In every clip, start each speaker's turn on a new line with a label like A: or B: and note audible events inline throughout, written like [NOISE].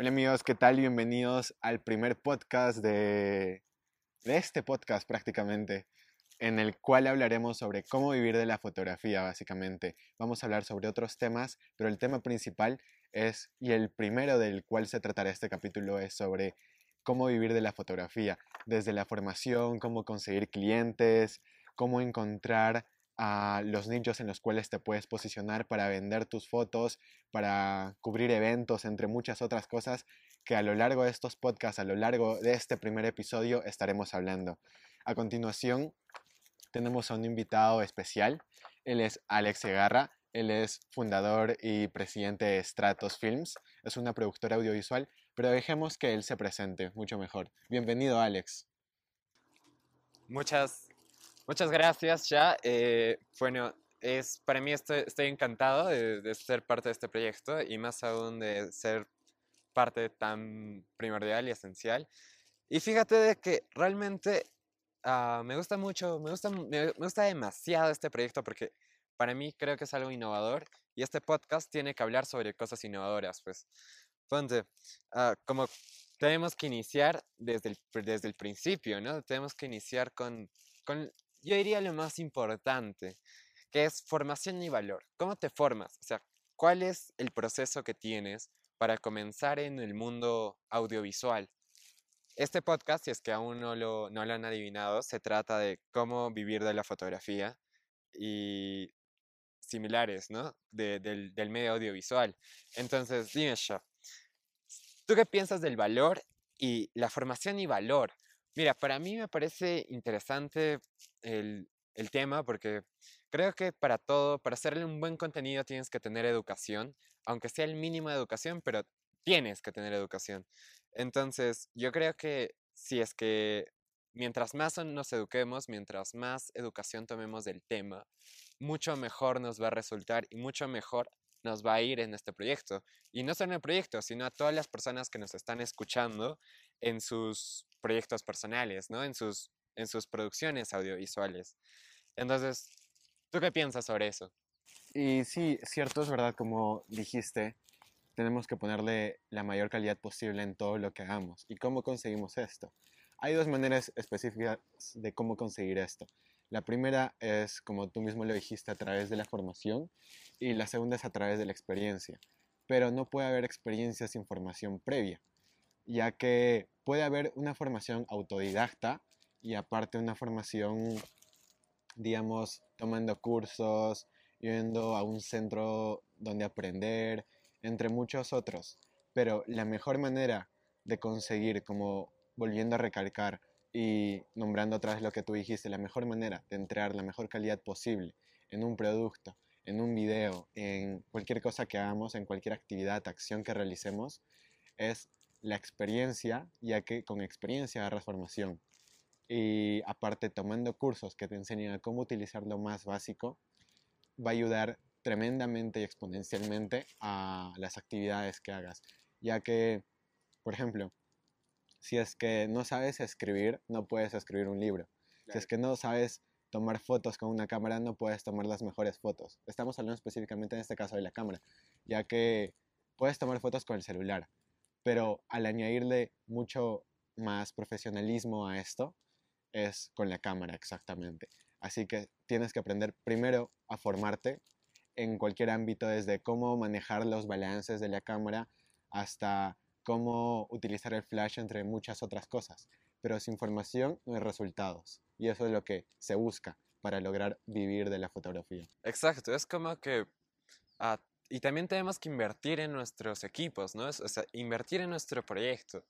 A: Hola amigos, ¿qué tal? Bienvenidos al primer podcast de, de este podcast prácticamente, en el cual hablaremos sobre cómo vivir de la fotografía básicamente. Vamos a hablar sobre otros temas, pero el tema principal es, y el primero del cual se tratará este capítulo es sobre cómo vivir de la fotografía, desde la formación, cómo conseguir clientes, cómo encontrar a los nichos en los cuales te puedes posicionar para vender tus fotos, para cubrir eventos, entre muchas otras cosas que a lo largo de estos podcasts, a lo largo de este primer episodio estaremos hablando. A continuación, tenemos a un invitado especial. Él es Alex Segarra. Él es fundador y presidente de Stratos Films. Es una productora audiovisual, pero dejemos que él se presente mucho mejor. Bienvenido, Alex.
B: Muchas Muchas gracias, ya. Eh, bueno, es, para mí estoy, estoy encantado de, ser parte de este proyecto y más aún de ser parte tan primordial y esencial. Y fíjate de que realmente ah, me gusta mucho, me gusta, me, gusta demasiado este proyecto porque para mí creo que es algo innovador y este podcast tiene que hablar sobre cosas innovadoras, pues. Ponte, uh, como tenemos que iniciar desde el, desde el principio, ¿no? Tenemos que iniciar con, con yo diría lo más importante, que es formación y valor. ¿Cómo te formas? O sea, ¿cuál es el proceso que tienes para comenzar en el mundo audiovisual? Este podcast, si es que aún no lo, no lo han adivinado, se trata de cómo vivir de la fotografía y similares, ¿no? del, del, medio audiovisual. Entonces, dime, yo, ¿tú qué piensas del valor y la formación y valor? Mira, para mí me parece interesante el, tema porque creo que para todo, para hacerle un buen contenido tienes que tener educación, aunque sea el mínimo de educación, pero tienes que tener educación. Entonces, yo creo que si es que mientras más nos eduquemos, mientras más educación tomemos del tema, mucho mejor nos va a resultar y mucho mejor nos va a ir en este proyecto. Y no solo en el proyecto, sino a todas las personas que nos están escuchando en sus proyectos personales, ¿no? En sus, en sus producciones audiovisuales. Entonces, ¿tú qué piensas sobre eso?
A: Y sí, cierto, es verdad, como dijiste, tenemos que ponerle la mayor calidad posible en todo lo que hagamos. ¿Y cómo conseguimos esto? Hay dos maneras específicas de cómo conseguir esto. La primera es, como tú mismo lo dijiste, a través de la formación y la segunda es a través de la experiencia. Pero no puede haber experiencia sin formación previa, ya que puede haber una formación autodidacta y aparte una formación, digamos, tomando cursos, yendo a un centro donde aprender, entre muchos otros. Pero la mejor manera de conseguir, como volviendo a recalcar y nombrando otra vez lo que tú dijiste, la mejor manera de entregar la mejor calidad posible en un producto, en un video, en cualquier cosa que hagamos, en cualquier actividad, acción que realicemos, es la experiencia, ya que con experiencia agarras formación. Y aparte, tomando cursos que te enseñan a cómo utilizar lo más básico, va a ayudar tremendamente y exponencialmente a las actividades que hagas. Ya que, por ejemplo, si es que no sabes escribir, no puedes escribir un libro. Si es que no sabes tomar fotos con una cámara, no puedes tomar las mejores fotos. Estamos hablando específicamente en este caso de la cámara, ya que puedes tomar fotos con el celular, pero al añadirle mucho más profesionalismo a esto, es con la cámara exactamente. Así que tienes que aprender primero a formarte en cualquier ámbito, desde cómo manejar los balances de la cámara hasta cómo utilizar el flash, entre muchas otras cosas. Pero sin formación no hay resultados. Y eso es lo que se busca para lograr vivir de la fotografía.
B: Exacto, es como que a y también tenemos que invertir en nuestros equipos, ¿no? O sea, invertir en nuestro proyecto.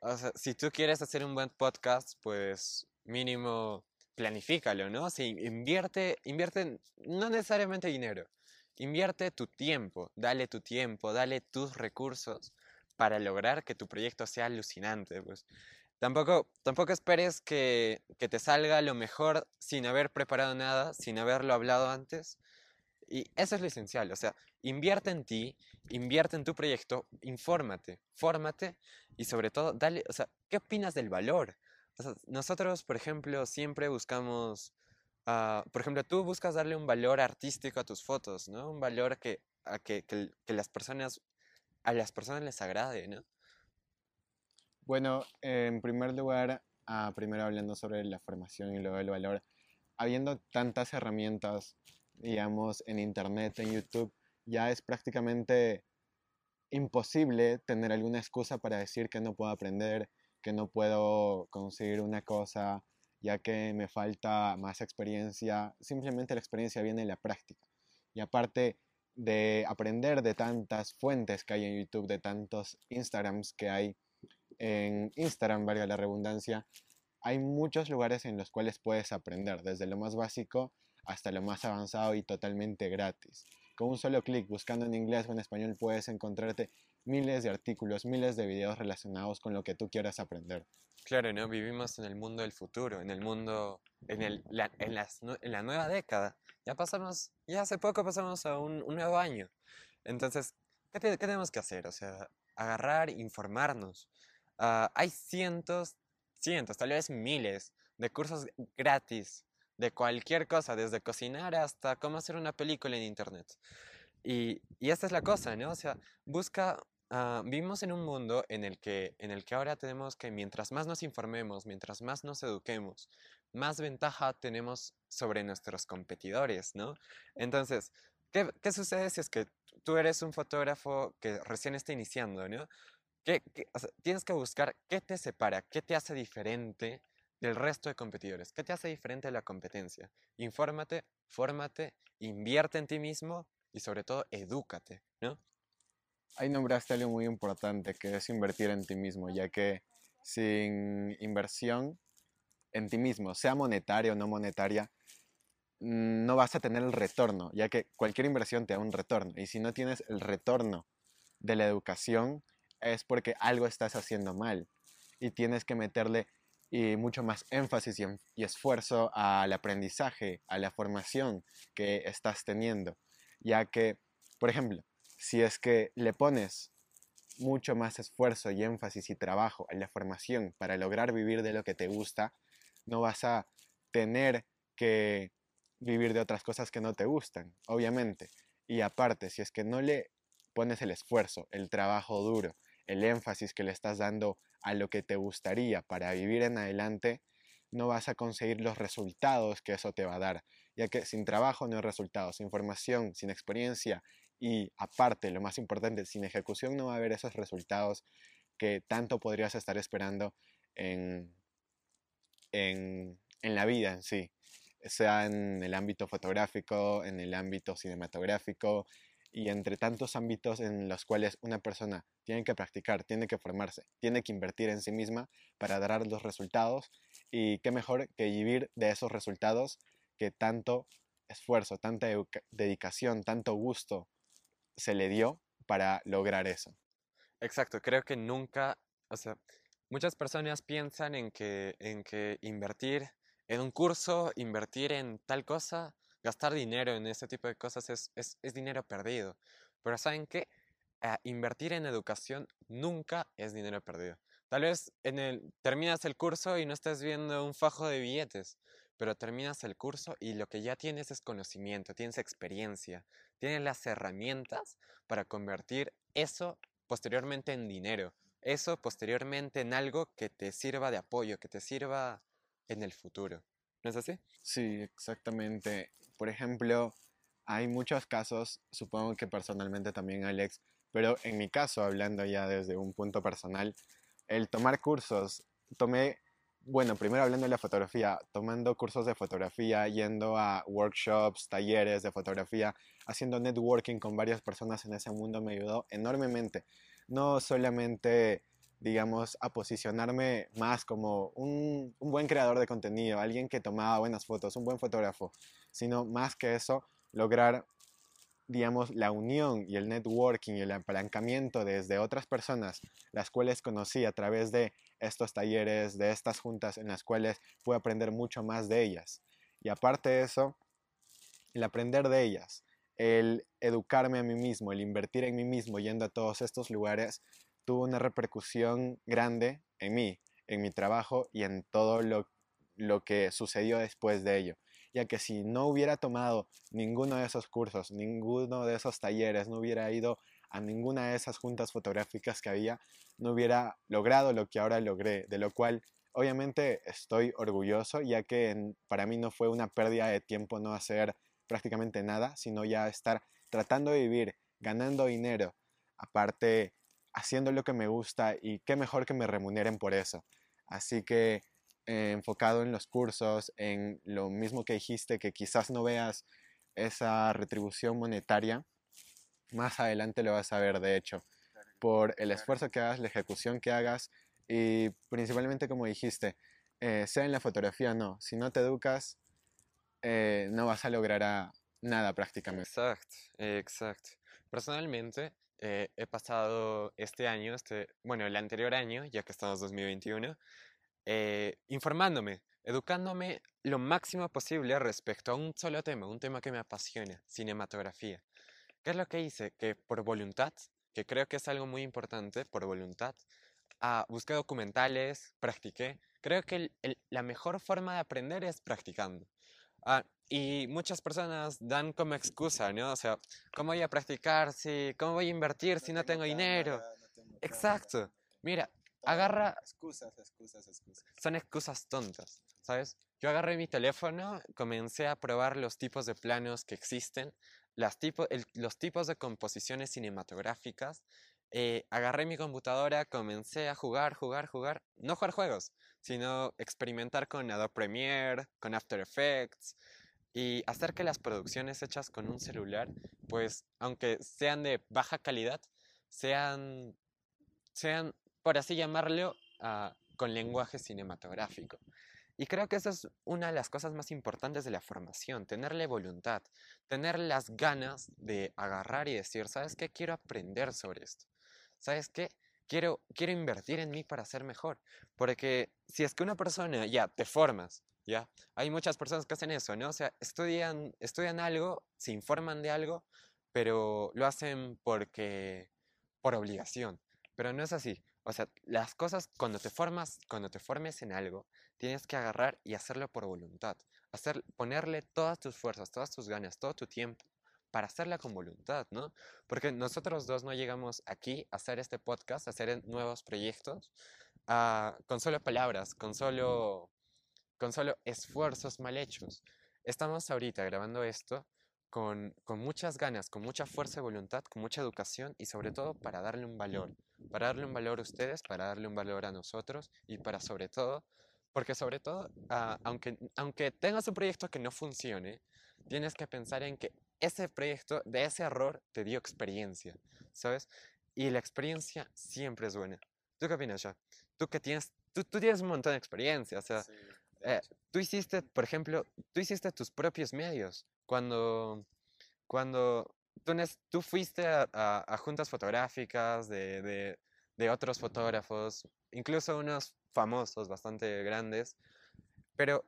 B: O sea, si tú quieres hacer un buen podcast, pues mínimo planifícalo, ¿no? O invierte, invierte no necesariamente dinero, invierte tu tiempo, dale tu tiempo, dale tus recursos para lograr que tu proyecto sea alucinante, pues. Tampoco, tampoco esperes que, que te salga lo mejor sin haber preparado nada, sin haberlo hablado antes. Y eso es lo esencial, o sea, invierte en ti, invierte en tu proyecto, infórmate, fórmate y sobre todo, dale, o sea, ¿qué opinas del valor? O sea, nosotros, por ejemplo, siempre buscamos, uh, por ejemplo, tú buscas darle un valor artístico a tus fotos, ¿no? Un valor que, a que, que, las personas, a las personas les agrade, ¿no?
A: Bueno, en primer lugar, ah, primero hablando sobre la formación y luego el valor, habiendo tantas herramientas, digamos, en Internet, en YouTube, ya es prácticamente imposible tener alguna excusa para decir que no puedo aprender, que no puedo conseguir una cosa, ya que me falta más experiencia. Simplemente la experiencia viene en la práctica. Y aparte de aprender de tantas fuentes que hay en YouTube, de tantos Instagrams que hay en Instagram, valga la redundancia, hay muchos lugares en los cuales puedes aprender, desde lo más básico hasta lo más avanzado y totalmente gratis. Con un solo clic buscando en inglés o en español puedes encontrarte miles de artículos, miles de videos relacionados con lo que tú quieras aprender.
B: Claro, ¿no? Vivimos en el mundo del futuro, en el mundo, en, el, la, en, las, en la nueva década. Ya pasamos, ya hace poco pasamos a un, nuevo año. Entonces, ¿qué, ¿qué, tenemos que hacer? O sea, agarrar, informarnos. Uh, hay cientos, cientos, tal vez miles de cursos gratis de cualquier cosa, desde cocinar hasta cómo hacer una película en internet. Y, y esta es la cosa, ¿no? O sea, busca Uh, vivimos en un mundo en el, que, en el que ahora tenemos que mientras más nos informemos, mientras más nos eduquemos, más ventaja tenemos sobre nuestros competidores, ¿no? Entonces, ¿qué, qué sucede si es que tú eres un fotógrafo que recién está iniciando, ¿no? ¿Qué, tienes que buscar qué te separa, qué te hace diferente del resto de competidores, qué te hace diferente de la competencia. Infórmate, fórmate, invierte en ti mismo y sobre todo, edúcate, ¿no?
A: Ahí nombraste algo muy importante, que es invertir en ti mismo, ya que sin inversión en ti mismo, sea monetaria o no monetaria, mm, no vas a tener el retorno, ya que cualquier inversión te da un retorno. Y si no tienes el retorno de la educación, es porque algo estás haciendo mal. Y tienes que meterle y mucho más énfasis y, y, esfuerzo al aprendizaje, a la formación que estás teniendo. Ya que, por ejemplo, si es que le pones mucho más esfuerzo y énfasis y trabajo en la formación para lograr vivir de lo que te gusta, no vas a tener que vivir de otras cosas que no te gustan, obviamente. Y aparte, si es que no le pones el esfuerzo, el trabajo duro, el énfasis que le estás dando a lo que te gustaría para vivir en adelante, no vas a conseguir los resultados que eso te va a dar, ya que sin trabajo no hay resultados, sin formación, sin experiencia y aparte, lo más importante, sin ejecución no va a haber esos resultados que tanto podrías estar esperando en, en, en la vida en sí, sea en el ámbito fotográfico, en el ámbito cinematográfico y entre tantos ámbitos en los cuales una persona tiene que practicar, tiene que formarse, tiene que invertir en sí misma para dar los resultados y qué mejor que vivir de esos resultados que tanto esfuerzo, tanta dedicación, tanto gusto se le dio para lograr eso.
B: Exacto, creo que nunca, o sea, muchas personas piensan en que, en que invertir en un curso, invertir en tal cosa, gastar dinero en ese tipo de cosas es, es, dinero perdido. Pero ¿saben qué? Uh, invertir en educación nunca es dinero perdido. Tal vez en el, terminas el curso y no estás viendo un fajo de billetes, pero terminas el curso y lo que ya tienes es conocimiento, tienes experiencia, tienes las herramientas para convertir eso posteriormente en dinero, eso posteriormente en algo que te sirva de apoyo, que te sirva en el futuro. ¿No es así?
A: Sí, exactamente. Por ejemplo, hay muchos casos, supongo que personalmente también Alex, pero en mi caso, hablando ya desde un punto personal, el tomar cursos, tomé bueno, primero hablando de la fotografía, tomando cursos de fotografía, yendo a workshops, talleres de fotografía, haciendo networking con varias personas en ese mundo me ayudó enormemente. No solamente, digamos, a posicionarme más como un, buen creador de contenido, alguien que tomaba buenas fotos, un buen fotógrafo, sino más que eso, lograr digamos, la unión y el networking y el apalancamiento desde otras personas, las cuales conocí a través de estos talleres, de estas juntas en las cuales pude aprender mucho más de ellas. Y aparte de eso, el aprender de ellas, el educarme a mí mismo, el invertir en mí mismo yendo a todos estos lugares, tuvo una repercusión grande en mí, en mi trabajo y en todo lo, lo que sucedió después de ello. Ya que si no hubiera tomado ninguno de esos cursos, ninguno de esos talleres, no hubiera ido a ninguna de esas juntas fotográficas que había, no hubiera logrado lo que ahora logré, de lo cual obviamente estoy orgulloso, ya que para mí no fue una pérdida de tiempo no hacer prácticamente nada, sino ya estar tratando de vivir, ganando dinero, aparte haciendo lo que me gusta y qué mejor que me remuneren por eso. Así que eh, enfocado en los cursos, en lo mismo que dijiste, que quizás no veas esa retribución monetaria, más adelante lo vas a ver, de hecho, por el esfuerzo que hagas, la ejecución que hagas y principalmente como dijiste, eh, sea en la fotografía no, si no te educas, eh, no vas a lograr nada prácticamente.
B: Exacto, exacto. Personalmente, eh, he pasado este año, este, bueno, el anterior año, ya que estamos en 2021, eh, informándome, educándome lo máximo posible respecto a un solo tema, un tema que me apasiona, cinematografía. ¿Qué es lo que hice? Que por voluntad, que creo que es algo muy importante, por voluntad, ah, busqué documentales, practiqué. Creo que la mejor forma de aprender es practicando. Ah, y muchas personas dan como excusa, ¿no? O sea, ¿cómo voy a practicar si, cómo voy a invertir si no tengo dinero? Exacto. Mira, agarra...
A: Excusas, excusas, excusas.
B: Son excusas tontas, ¿sabes? Yo agarré mi teléfono, comencé a probar los tipos de planos que existen, las tipo, los tipos de composiciones cinematográficas. Eh, agarré mi computadora, comencé a jugar, jugar, jugar. No jugar juegos, sino experimentar con Adobe Premiere, con After Effects, y hacer que las producciones hechas con un celular, pues aunque sean de baja calidad, sean, sean por así llamarlo, ah, con lenguaje cinematográfico. Y creo que esa es una de las cosas más importantes de la formación, tenerle voluntad, tener las ganas de agarrar y decir, ¿sabes qué? Quiero aprender sobre esto. ¿Sabes qué? Quiero, quiero invertir en mí para ser mejor. Porque si es que una persona ya te formas, ¿ya? Hay muchas personas que hacen eso, ¿no? O sea, estudian, estudian algo, se informan de algo, pero lo hacen porque, por obligación. Pero no es así. O sea, las cosas, cuando te formas, cuando te formes en algo, tienes que agarrar y hacerlo por voluntad. Hacer, ponerle todas tus fuerzas, todas tus ganas, todo tu tiempo para hacerla con voluntad, ¿no? Porque nosotros dos no llegamos aquí a hacer este podcast, a hacer nuevos proyectos, ah, con solo palabras, con solo con solo esfuerzos mal hechos. Estamos ahorita grabando esto con, muchas ganas, con mucha fuerza de voluntad, con mucha educación y sobre todo para darle un valor. Para darle un valor a ustedes, para darle un valor a nosotros y para sobre todo, porque sobre todo, ah, aunque, aunque tengas un proyecto que no funcione, tienes que pensar en que ese proyecto, de ese error, te dio experiencia, ¿sabes? Y la experiencia siempre es buena. ¿Tú qué opinas, ya? Tú que tienes, tú, tienes un montón de experiencia, o sea, eh, tú hiciste, por ejemplo, tú hiciste tus propios medios. Cuando, cuando tú, tú fuiste a, juntas fotográficas de, de, otros fotógrafos, incluso unos famosos, bastante grandes, pero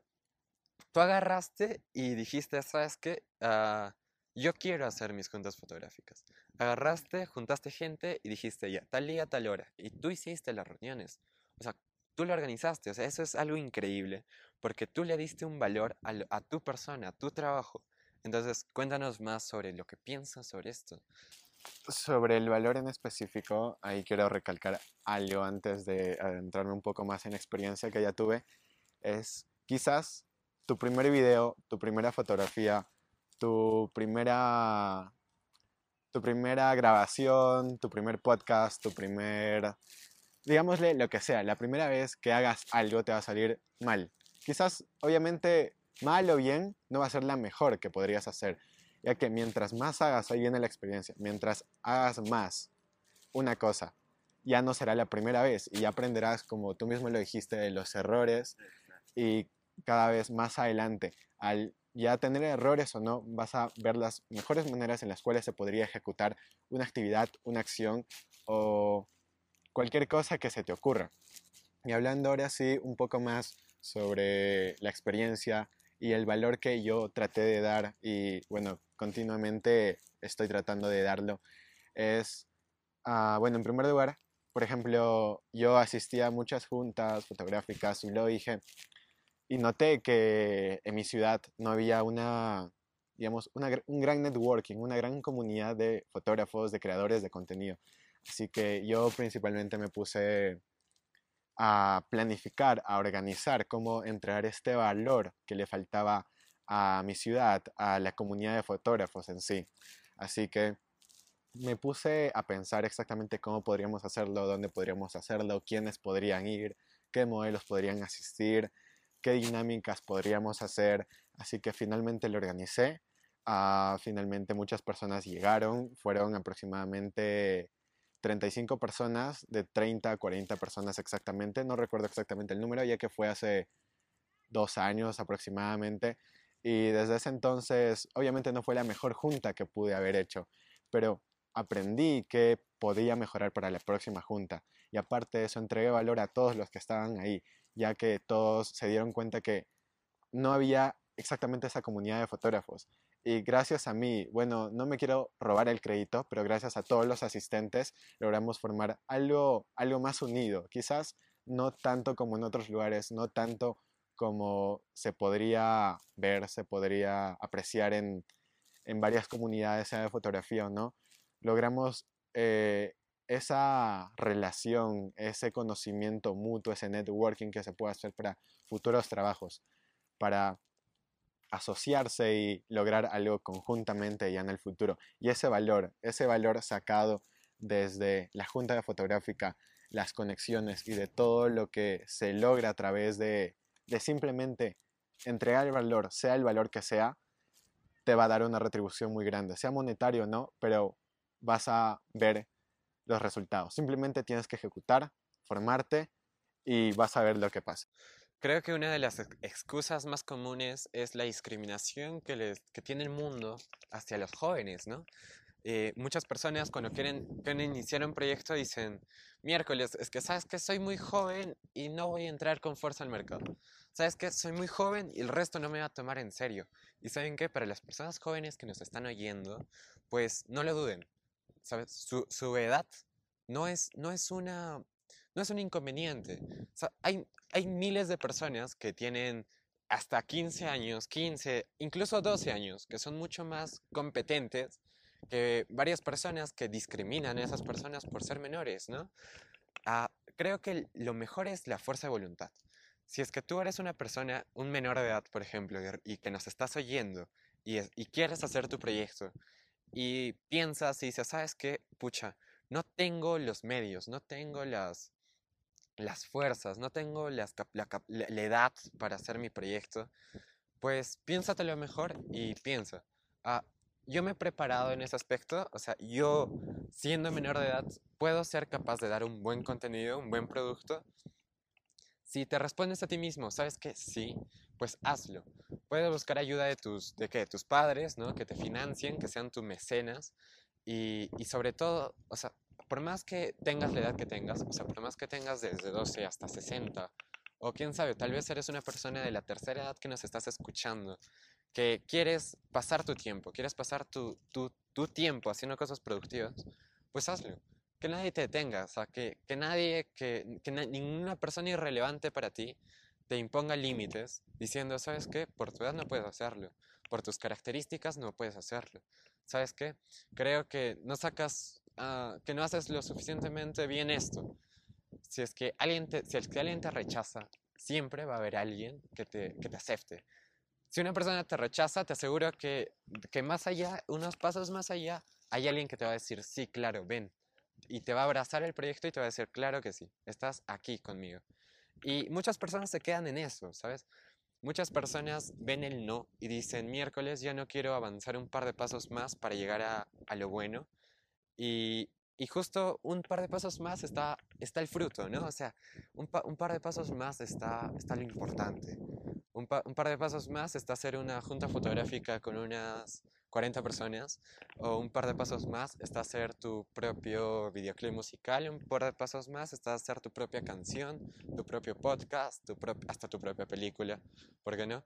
B: tú agarraste y dijiste, ¿sabes qué? Ah, yo quiero hacer mis juntas fotográficas. Agarraste, juntaste gente y dijiste, ya, tal día, tal hora. Y tú hiciste las reuniones. O sea, tú lo organizaste, o sea, eso es algo increíble, porque tú le diste un valor a, tu persona, a tu trabajo. Entonces, cuéntanos más sobre lo que piensas sobre esto.
A: Sobre el valor en específico, ahí quiero recalcar algo antes de adentrarme un poco más en experiencia que ya tuve. Es quizás tu primer video, tu primera fotografía, tu primera, tu primera grabación, tu primer podcast, tu primer digámosle lo que sea, la primera vez que hagas algo te va a salir mal. Quizás, obviamente, mal o bien, no va a ser la mejor que podrías hacer, ya que mientras más hagas, ahí viene la experiencia, mientras hagas más una cosa, ya no será la primera vez y ya aprenderás, como tú mismo lo dijiste, de los errores y cada vez más adelante, al ya tener errores o no, vas a ver las mejores maneras en las cuales se podría ejecutar una actividad, una acción o cualquier cosa que se te ocurra. Y hablando ahora sí un poco más sobre la experiencia y el valor que yo traté de dar y bueno, continuamente estoy tratando de darlo, es, ah, bueno, en primer lugar, por ejemplo, yo asistía a muchas juntas fotográficas y lo dije y noté que en mi ciudad no había una digamos, un gran networking, una gran comunidad de fotógrafos, de creadores de contenido. Así que yo principalmente me puse a planificar, a organizar cómo entregar este valor que le faltaba a mi ciudad, a la comunidad de fotógrafos en sí. Así que me puse a pensar exactamente cómo podríamos hacerlo, dónde podríamos hacerlo, quiénes podrían ir, qué modelos podrían asistir, qué dinámicas podríamos hacer. Así que finalmente lo organicé. Ah, finalmente muchas personas llegaron, fueron aproximadamente 35 personas, de 30 a 40 personas exactamente, no recuerdo exactamente el número, ya que fue hace dos años aproximadamente. Y desde ese entonces, obviamente no fue la mejor junta que pude haber hecho, pero aprendí que podía mejorar para la próxima junta. Y aparte de eso, entregué valor a todos los que estaban ahí, ya que todos se dieron cuenta que no había exactamente esa comunidad de fotógrafos. Y gracias a mí, bueno, no me quiero robar el crédito, pero gracias a todos los asistentes logramos formar algo, algo más unido. Quizás no tanto como en otros lugares, no tanto como se podría ver, se podría apreciar en, en varias comunidades, sea de fotografía o no. Logramos eh, esa relación, ese conocimiento mutuo, ese networking que se puede hacer para futuros trabajos, para asociarse y lograr algo conjuntamente ya en el futuro. Y ese valor, ese valor sacado desde la junta de fotográfica, las conexiones y de todo lo que se logra a través de, de simplemente entregar el valor, sea el valor que sea, te va a dar una retribución muy grande, sea monetario o no, pero vas a ver los resultados. Simplemente tienes que ejecutar, formarte y vas a ver lo que pasa.
B: Creo que una de las excusas más comunes es la discriminación que, tiene el mundo hacia los jóvenes, ¿no? Eh, muchas personas cuando quieren, quieren iniciar un proyecto dicen, miércoles, es que sabes que soy muy joven y no voy a entrar con fuerza al mercado. Sabes que soy muy joven y el resto no me va a tomar en serio. Y saben que para las personas jóvenes que nos están oyendo, pues no lo duden. ¿Sabes? Su, su edad no es, no es una no es un inconveniente. hay, hay miles de personas que tienen hasta 15 años, 15, incluso 12 años, que son mucho más competentes que varias personas que discriminan a esas personas por ser menores, ¿no? Ah, creo que lo mejor es la fuerza de voluntad. Si es que tú eres una persona, un menor de edad, por ejemplo, y que nos estás oyendo y, y quieres hacer tu proyecto y piensas y dices, ¿sabes qué? Pucha, no tengo los medios, no tengo las, las fuerzas, no tengo la, edad para hacer mi proyecto, pues piénsatelo mejor y piensa. Ah, yo me he preparado en ese aspecto, o sea, yo siendo menor de edad puedo ser capaz de dar un buen contenido, un buen producto. Si te respondes a ti mismo, sabes que sí, pues hazlo. Puedes buscar ayuda de tus, de, qué, tus padres, ¿no? Que te financien, que sean tus mecenas. Y, y sobre todo, o sea, por más que tengas la edad que tengas, o sea, por más que tengas desde 12 hasta 60, o quién sabe, tal vez eres una persona de la tercera edad que nos estás escuchando, que quieres pasar tu tiempo, quieres pasar tu, tu, tu tiempo haciendo cosas productivas, pues hazlo. Que nadie te detenga, o sea, que, que nadie, que, que ninguna persona irrelevante para ti te imponga límites diciendo, ¿sabes qué? Por tu edad no puedes hacerlo, por tus características no puedes hacerlo. ¿Sabes qué? Creo que no sacas Ah, que no haces lo suficientemente bien esto. Si es, que alguien te, si es que alguien rechaza, siempre va a haber alguien que te, que te acepte. Si una persona te rechaza, te aseguro que, que más allá, unos pasos más allá, hay alguien que te va a decir, sí, claro, ven. Y te va a abrazar el proyecto y te va a decir, claro que sí, estás aquí conmigo. Y muchas personas se quedan en eso, ¿sabes? Muchas personas ven el no y dicen, miércoles ya no quiero avanzar un par de pasos más para llegar a, a lo bueno y, y justo un par de pasos más está, está el fruto, ¿no? O sea, un, un par de pasos más está, está lo importante. Un, un, par de pasos más está hacer una junta fotográfica con unas 40 personas. O un par de pasos más está hacer tu propio videoclip musical. Un par de pasos más está hacer tu propia canción, tu propio podcast, tu hasta tu propia película. ¿Por qué no?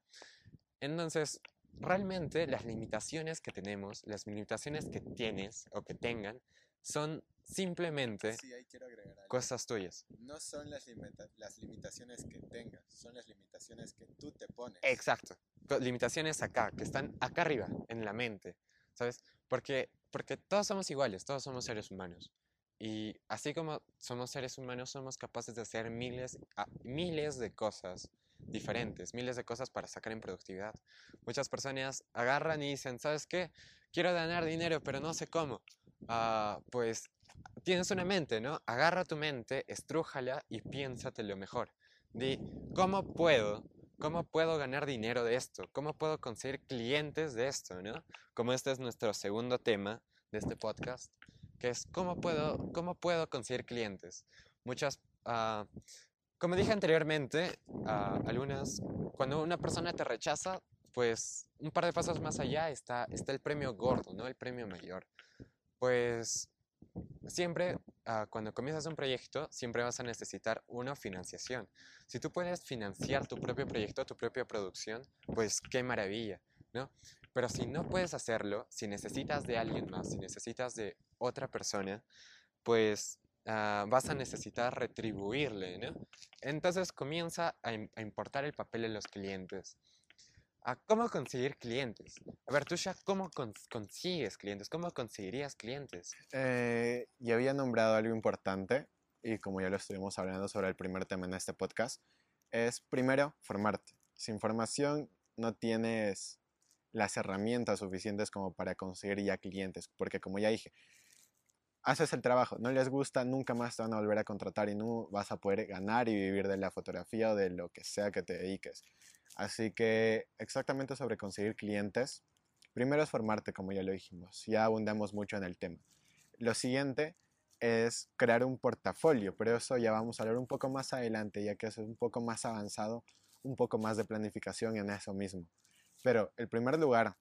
B: Entonces, realmente las limitaciones que tenemos, las limitaciones que tienes o que tengan, son simplemente
A: Sí,
B: cosas tuyas.
A: No son las, limita- las limitaciones que tengas, son las limitaciones que tú te pones.
B: Exacto. Limitaciones acá, que están acá arriba, en la mente, ¿sabes? Porque, porque todos somos iguales, todos somos seres humanos. Y así como somos seres humanos, somos capaces de hacer miles, a- miles de cosas diferentes, miles de cosas para sacar en productividad. Muchas personas agarran y dicen, ¿sabes qué? Quiero ganar dinero, pero no sé cómo. Ah, pues tienes una mente, ¿no? Agarra tu mente, estrújala y piénsate lo mejor. Di, ¿cómo puedo ¿Cómo puedo ganar dinero de esto? ¿Cómo puedo conseguir clientes de esto? ¿no? Como este es nuestro segundo tema de este podcast, que es ¿cómo puedo, cómo puedo conseguir clientes? Muchas, ah, como dije anteriormente, ah, algunas, cuando una persona te rechaza, pues un par de pasos más allá está, está el premio gordo, ¿no? El premio mayor. Pues siempre, ah, cuando comienzas un proyecto, siempre vas a necesitar una financiación. Si tú puedes financiar tu propio proyecto, tu propia producción, pues qué maravilla, ¿no? Pero si no puedes hacerlo, si necesitas de alguien más, si necesitas de otra persona, pues ah, vas a necesitar retribuirle, ¿no? Entonces comienza a, a importar el papel de los clientes. ¿A cómo conseguir clientes? A ver, tú ya, ¿cómo cons- consigues clientes? ¿Cómo conseguirías clientes?
A: Eh, ya había nombrado algo importante y como ya lo estuvimos hablando sobre el primer tema en este podcast, es primero formarte. Sin formación no tienes las herramientas suficientes como para conseguir ya clientes, porque como ya dije, haces el trabajo, no les gusta, nunca más te van a volver a contratar y no vas a poder ganar y vivir de la fotografía o de lo que sea que te dediques. Así que exactamente sobre conseguir clientes, primero es formarte, como ya lo dijimos, ya abundamos mucho en el tema. Lo siguiente es crear un portafolio, pero eso ya vamos a hablar un poco más adelante, ya que es un poco más avanzado, un poco más de planificación en eso mismo. Pero el primer lugar,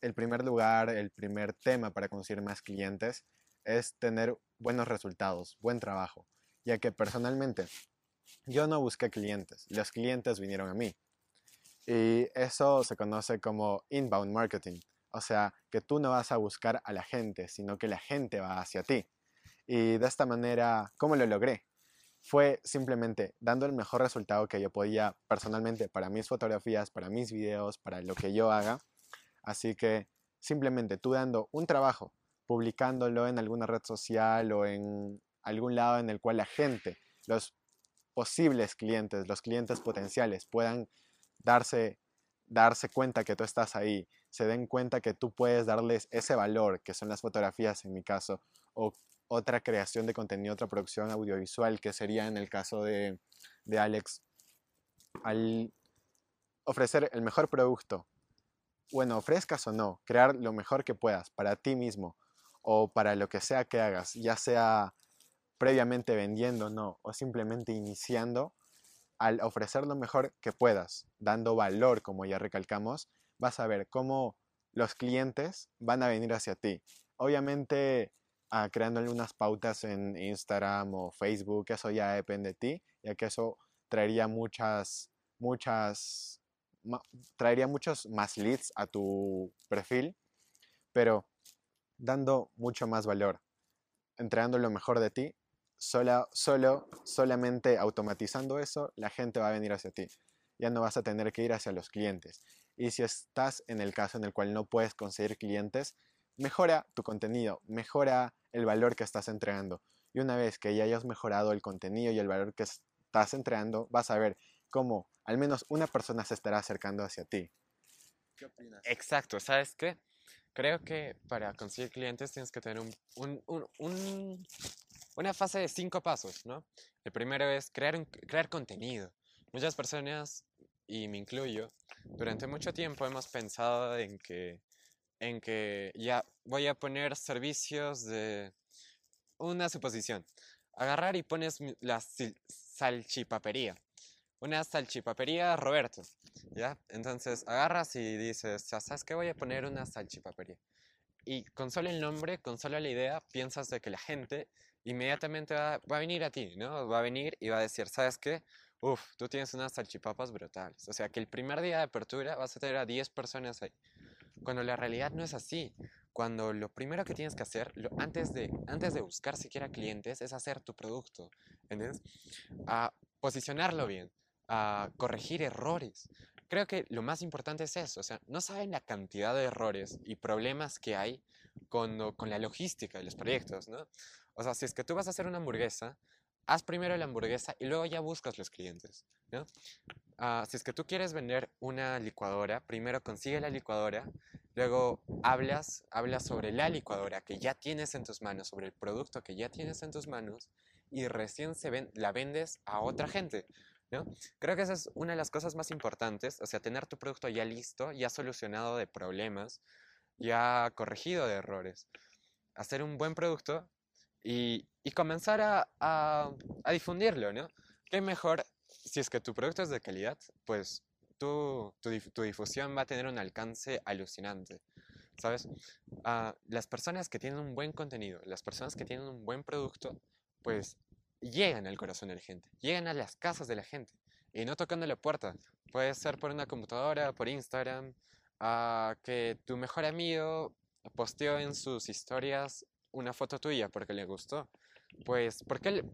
A: el primer lugar, el primer tema para conseguir más clientes es tener buenos resultados, buen trabajo, ya que personalmente yo no busqué clientes, los clientes vinieron a mí. Y eso se conoce como inbound marketing, o sea, que tú no vas a buscar a la gente, sino que la gente va hacia ti. Y de esta manera, ¿cómo lo logré? Fue simplemente dando el mejor resultado que yo podía personalmente para mis fotografías, para mis videos, para lo que yo haga. Así que simplemente tú dando un trabajo, publicándolo en alguna red social o en algún lado en el cual la gente, los posibles clientes, los clientes potenciales puedan darse, darse cuenta que tú estás ahí, se den cuenta que tú puedes darles ese valor, que son las fotografías en mi caso, o otra creación de contenido, otra producción audiovisual, que sería en el caso de, de Alex, al ofrecer el mejor producto, bueno, ofrezcas o no, crear lo mejor que puedas para ti mismo o para lo que sea que hagas, ya sea previamente vendiendo, no, o simplemente iniciando, al ofrecer lo mejor que puedas, dando valor, como ya recalcamos, vas a ver cómo los clientes van a venir hacia ti. Obviamente, ah, creando algunas pautas en Instagram o Facebook, eso ya depende de ti, ya que eso traería muchas, muchas, traería muchos más leads a tu perfil, pero dando mucho más valor, entregando lo mejor de ti, sola, solo, solamente automatizando eso, la gente va a venir hacia ti. Ya no vas a tener que ir hacia los clientes. Y si estás en el caso en el cual no puedes conseguir clientes, mejora tu contenido, mejora el valor que estás entregando. Y una vez que ya hayas mejorado el contenido y el valor que estás entregando, vas a ver cómo al menos una persona se estará acercando hacia ti. ¿Qué opinas?
B: Exacto, ¿sabes qué? Creo que para conseguir clientes tienes que tener un, un- un- un- una fase de cinco pasos, ¿no? El primero es crear, un- crear contenido. Muchas personas, y me incluyo, durante mucho tiempo hemos pensado en que, en que ya voy a poner servicios de una suposición. Agarrar y pones la salchipapería. Una salchipapería Roberto. ¿Ya? Entonces agarras y dices, sabes que voy a poner una salchipapería. Y con solo el nombre, con solo la idea, piensas de que la gente inmediatamente va, va a venir a ti, ¿no? Va a venir y va a decir, ¿sabes qué? Uf, tú tienes unas salchipapas brutales. O sea que el primer día de apertura vas a tener a 10 personas ahí. Cuando la realidad no es así. cuando lo primero que tienes que hacer, lo, antes, de, antes de buscar siquiera clientes, es hacer tu producto, ¿entiendes? A posicionarlo bien, a corregir errores. Creo que lo más importante es eso, o sea, no saben la cantidad de errores y problemas que hay con, con la logística de los proyectos, ¿no? O sea, si es que tú vas a hacer una hamburguesa, haz primero la hamburguesa y luego ya buscas los clientes, ¿no? Ah, si es que tú quieres vender una licuadora, primero consigue la licuadora, luego hablas, hablas sobre la licuadora que ya tienes en tus manos, sobre el producto que ya tienes en tus manos y recién se ven, la vendes a otra gente, ¿no? Creo que esa es una de las cosas más importantes, o sea, tener tu producto ya listo, ya solucionado de problemas, ya corregido de errores. Hacer un buen producto y, comenzar a, difundirlo, ¿no? ¿Qué mejor si es que tu producto es de calidad? Pues tu, difusión va a tener un alcance alucinante, ¿sabes? Uh, las personas que tienen un buen contenido, las personas que tienen un buen producto, pues llegan al corazón de la gente, llegan a las casas de la gente y no tocando la puerta. Puede ser por una computadora, por Instagram, uh, que tu mejor amigo posteó en sus historias una foto tuya porque le gustó. Pues, ¿por qué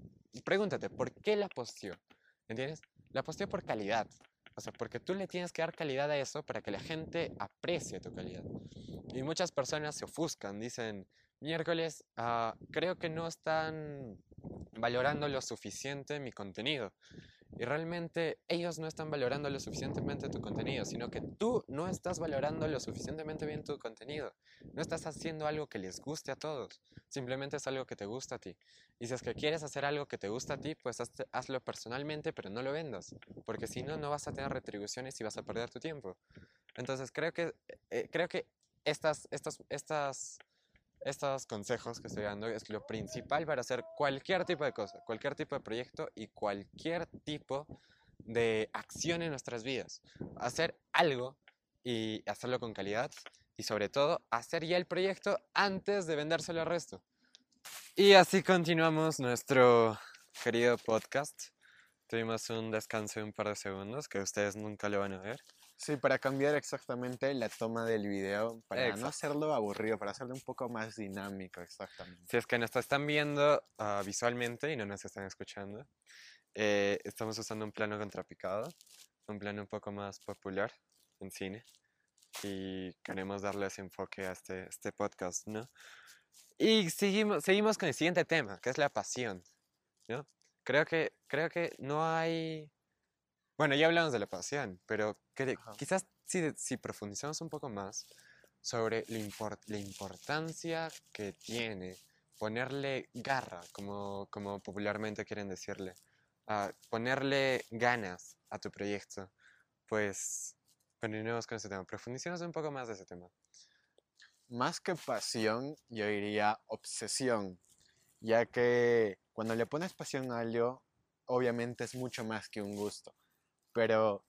B: pregúntate, ¿por qué la posteó? ¿Entiendes? La posteó por calidad. O sea, porque tú le tienes que dar calidad a eso para que la gente aprecie tu calidad. Y muchas personas se ofuscan, dicen, miércoles, uh, creo que no están valorando lo suficiente mi contenido. Y realmente ellos no están valorando lo suficientemente tu contenido, sino que tú no estás valorando lo suficientemente bien tu contenido. No estás haciendo algo que les guste a todos, simplemente es algo que te gusta a ti. Y si es que quieres hacer algo que te gusta a ti, pues hazlo personalmente, pero no lo vendas, porque si no, no vas a tener retribuciones y vas a perder tu tiempo. Entonces creo que, eh, creo que estas, estas, estas estos consejos que estoy dando es lo principal para hacer cualquier tipo de cosa, cualquier tipo de proyecto y cualquier tipo de acción en nuestras vidas. Hacer algo y hacerlo con calidad y sobre todo hacer ya el proyecto antes de vendérselo al resto. Y así continuamos nuestro querido podcast. Tuvimos un descanso de un par de segundos que ustedes nunca lo van a ver.
A: Sí, para cambiar exactamente la toma del video, para Exacto. no hacerlo aburrido, para hacerlo un poco más dinámico, exactamente.
B: Si es que nos están viendo uh, visualmente y no nos están escuchando, eh, estamos usando un plano contrapicado, un plano un poco más popular en cine, y queremos darle ese enfoque a este, este podcast, ¿no? Y seguimos, seguimos con el siguiente tema, que es la pasión, ¿no? Creo que, creo que no hay bueno, ya hablamos de la pasión, pero que, quizás si, si, profundizamos un poco más sobre la, import, la importancia que tiene ponerle garra, como, como popularmente quieren decirle, uh, ponerle ganas a tu proyecto, pues continuemos con ese tema. Profundicemos un poco más de ese tema.
A: Más que pasión, yo diría obsesión, ya que cuando le pones pasión a algo, obviamente es mucho más que un gusto pero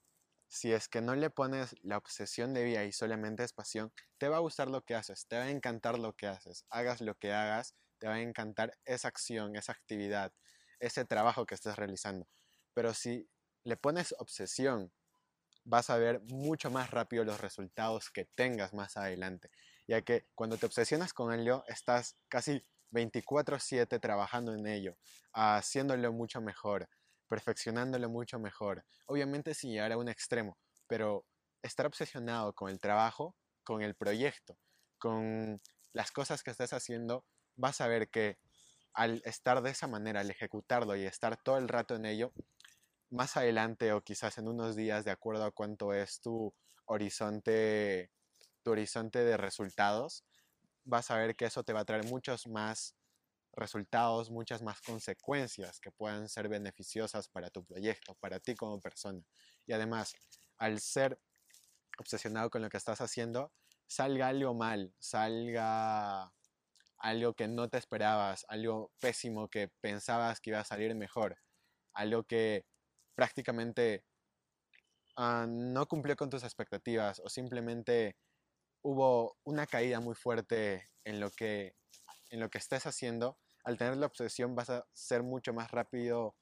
A: si es que no le pones la obsesión de vida y solamente es pasión, te va a gustar lo que haces, te va a encantar lo que haces. Hagas lo que hagas, te va a encantar esa acción, esa actividad, ese trabajo que estés realizando. Pero si le pones obsesión, vas a ver mucho más rápido los resultados que tengas más adelante. Ya que cuando te obsesionas con ello, estás casi 24/7 trabajando en ello, haciéndolo mucho mejor, perfeccionándolo mucho mejor. Obviamente sin llegar a un extremo, pero estar obsesionado con el trabajo, con el proyecto, con las cosas que estés haciendo, vas a ver que al estar de esa manera, al ejecutarlo y estar todo el rato en ello, más adelante o quizás en unos días, de acuerdo a cuánto es tu horizonte, tu horizonte de resultados, vas a ver que eso te va a traer muchos más resultados, muchas más consecuencias que puedan ser beneficiosas para tu proyecto, para ti como persona. Y además, al ser obsesionado con lo que estás haciendo, salga algo mal, salga algo que no te esperabas, algo pésimo que pensabas que iba a salir mejor, algo que prácticamente uh, no cumplió con tus expectativas o simplemente hubo una caída muy fuerte en lo que en lo que estés haciendo, al tener la obsesión vas a ser mucho más rápido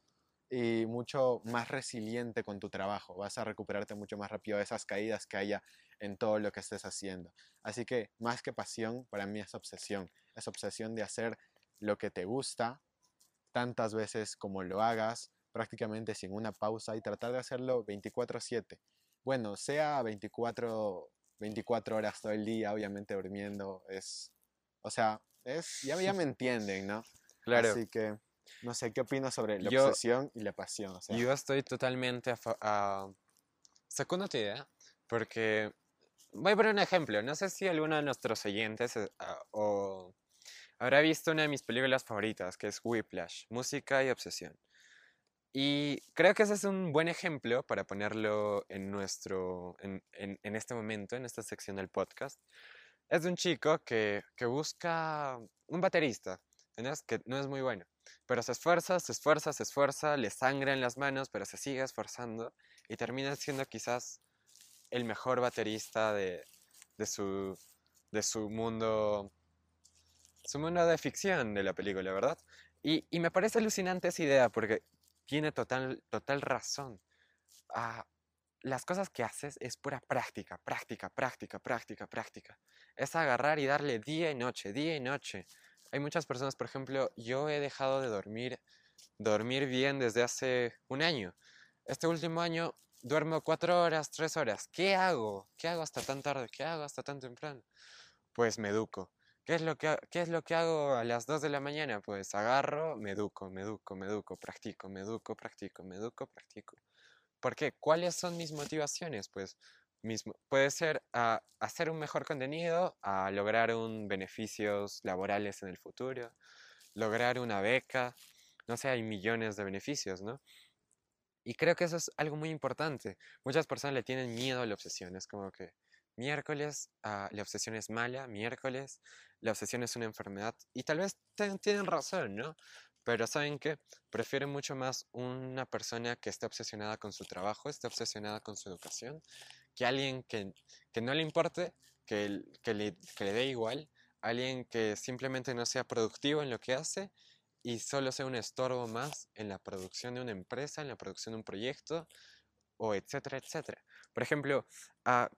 A: y mucho más resiliente con tu trabajo. Vas a recuperarte mucho más rápido de esas caídas que haya en todo lo que estés haciendo. Así que más que pasión, para mí es obsesión. Es obsesión de hacer lo que te gusta tantas veces como lo hagas, prácticamente sin una pausa y tratar de hacerlo 24/7. Bueno, sea 24, 24 horas todo el día, obviamente durmiendo, es, o sea, es, ya, ya me entienden, ¿no?
B: Claro.
A: Así que, no sé, ¿qué opinas sobre la
B: Yo-
A: obsesión y la pasión? O sea,
B: Yo estoy totalmente a, a... Segundo tu idea, porque voy a poner un ejemplo. No sé si alguno de nuestros oyentes ah, o habrá visto una de mis películas favoritas, que es Whiplash, Música y Obsesión. Y creo que ese es un buen ejemplo para ponerlo en nuestro, en, en- en este momento, en esta sección del podcast. Es de un chico que, que busca un baterista, ¿entiendes? Que no es muy bueno, pero se esfuerza, se esfuerza, se esfuerza, le sangra en las manos, pero se sigue esforzando y termina siendo quizás el mejor baterista de, de su, de su mundo, su mundo de ficción de la película, ¿verdad? Y, y me parece alucinante esa idea porque tiene total, total razón. Ah, las cosas que haces es pura práctica, práctica, práctica, práctica, práctica. Es agarrar y darle día y noche, día y noche. Hay muchas personas, por ejemplo, yo he dejado de dormir, dormir bien desde hace un año. Este último año duermo cuatro horas, tres horas. ¿Qué hago? ¿Qué hago hasta tan tarde? ¿Qué hago hasta tan temprano? Pues me educo. ¿Qué es lo que, qué es lo que hago a las 2 de la mañana? Pues agarro, me educo, me educo, me educo, practico, me educo, practico, me educo, practico. ¿Por qué? ¿Cuáles son mis motivaciones? Pues mismo, puede ser a hacer un mejor contenido, a lograr un beneficios laborales en el futuro, lograr una beca, no sé, hay millones de beneficios, ¿no? Y creo que eso es algo muy importante. Muchas personas le tienen miedo a la obsesión, es como que miércoles ah, la obsesión es mala, miércoles la obsesión es una enfermedad, y tal vez tienen razón, ¿no? Pero ¿saben qué? Prefiero mucho más una persona que esté obsesionada con su trabajo, esté obsesionada con su educación, que alguien que, que no le importe, que, que le, que le dé igual, alguien que simplemente no sea productivo en lo que hace y solo sea un estorbo más en la producción de una empresa, en la producción de un proyecto, o etcétera, etcétera. Por ejemplo, ah,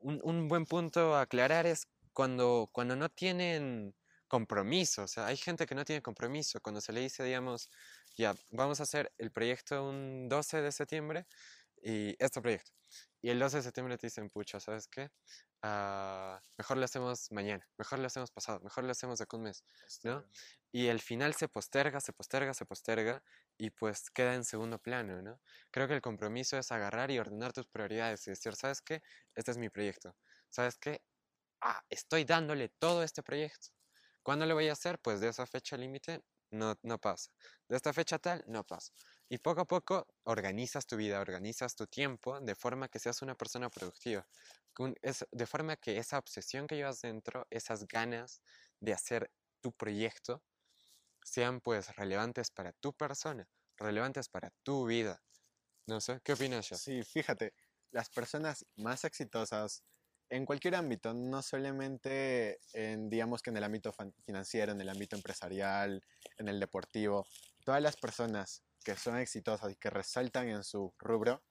B: un, un buen punto a aclarar es cuando, cuando no tienen compromiso, o sea, hay gente que no tiene compromiso, cuando se le dice, digamos, ya, vamos a hacer el proyecto un 12 de septiembre y este proyecto. Y el 12 de septiembre te dicen, pucha, ¿sabes qué? Ah, mejor lo hacemos mañana, mejor lo hacemos pasado, mejor lo hacemos de un mes. ¿no? Y el final se posterga, se posterga, se posterga y pues queda en segundo plano, ¿no? Creo que el compromiso es agarrar y ordenar tus prioridades y decir, ¿sabes qué? Este es mi proyecto. ¿Sabes qué? Ah, estoy dándole todo este proyecto. ¿Cuándo lo voy a hacer? Pues de esa fecha límite no, no pasa. De esta fecha tal, no pasa. Y poco a poco organizas tu vida, organizas tu tiempo de forma que seas una persona productiva. de forma que esa obsesión que llevas dentro, esas ganas de hacer tu proyecto, sean pues relevantes para tu persona, relevantes para tu vida. No sé, ¿qué opinas, Shaf?
A: Sí, fíjate, las personas más exitosas en cualquier ámbito, no solamente en, digamos que en el ámbito financiero, en el ámbito empresarial, en el deportivo, todas las personas que son exitosas y que resaltan en su rubro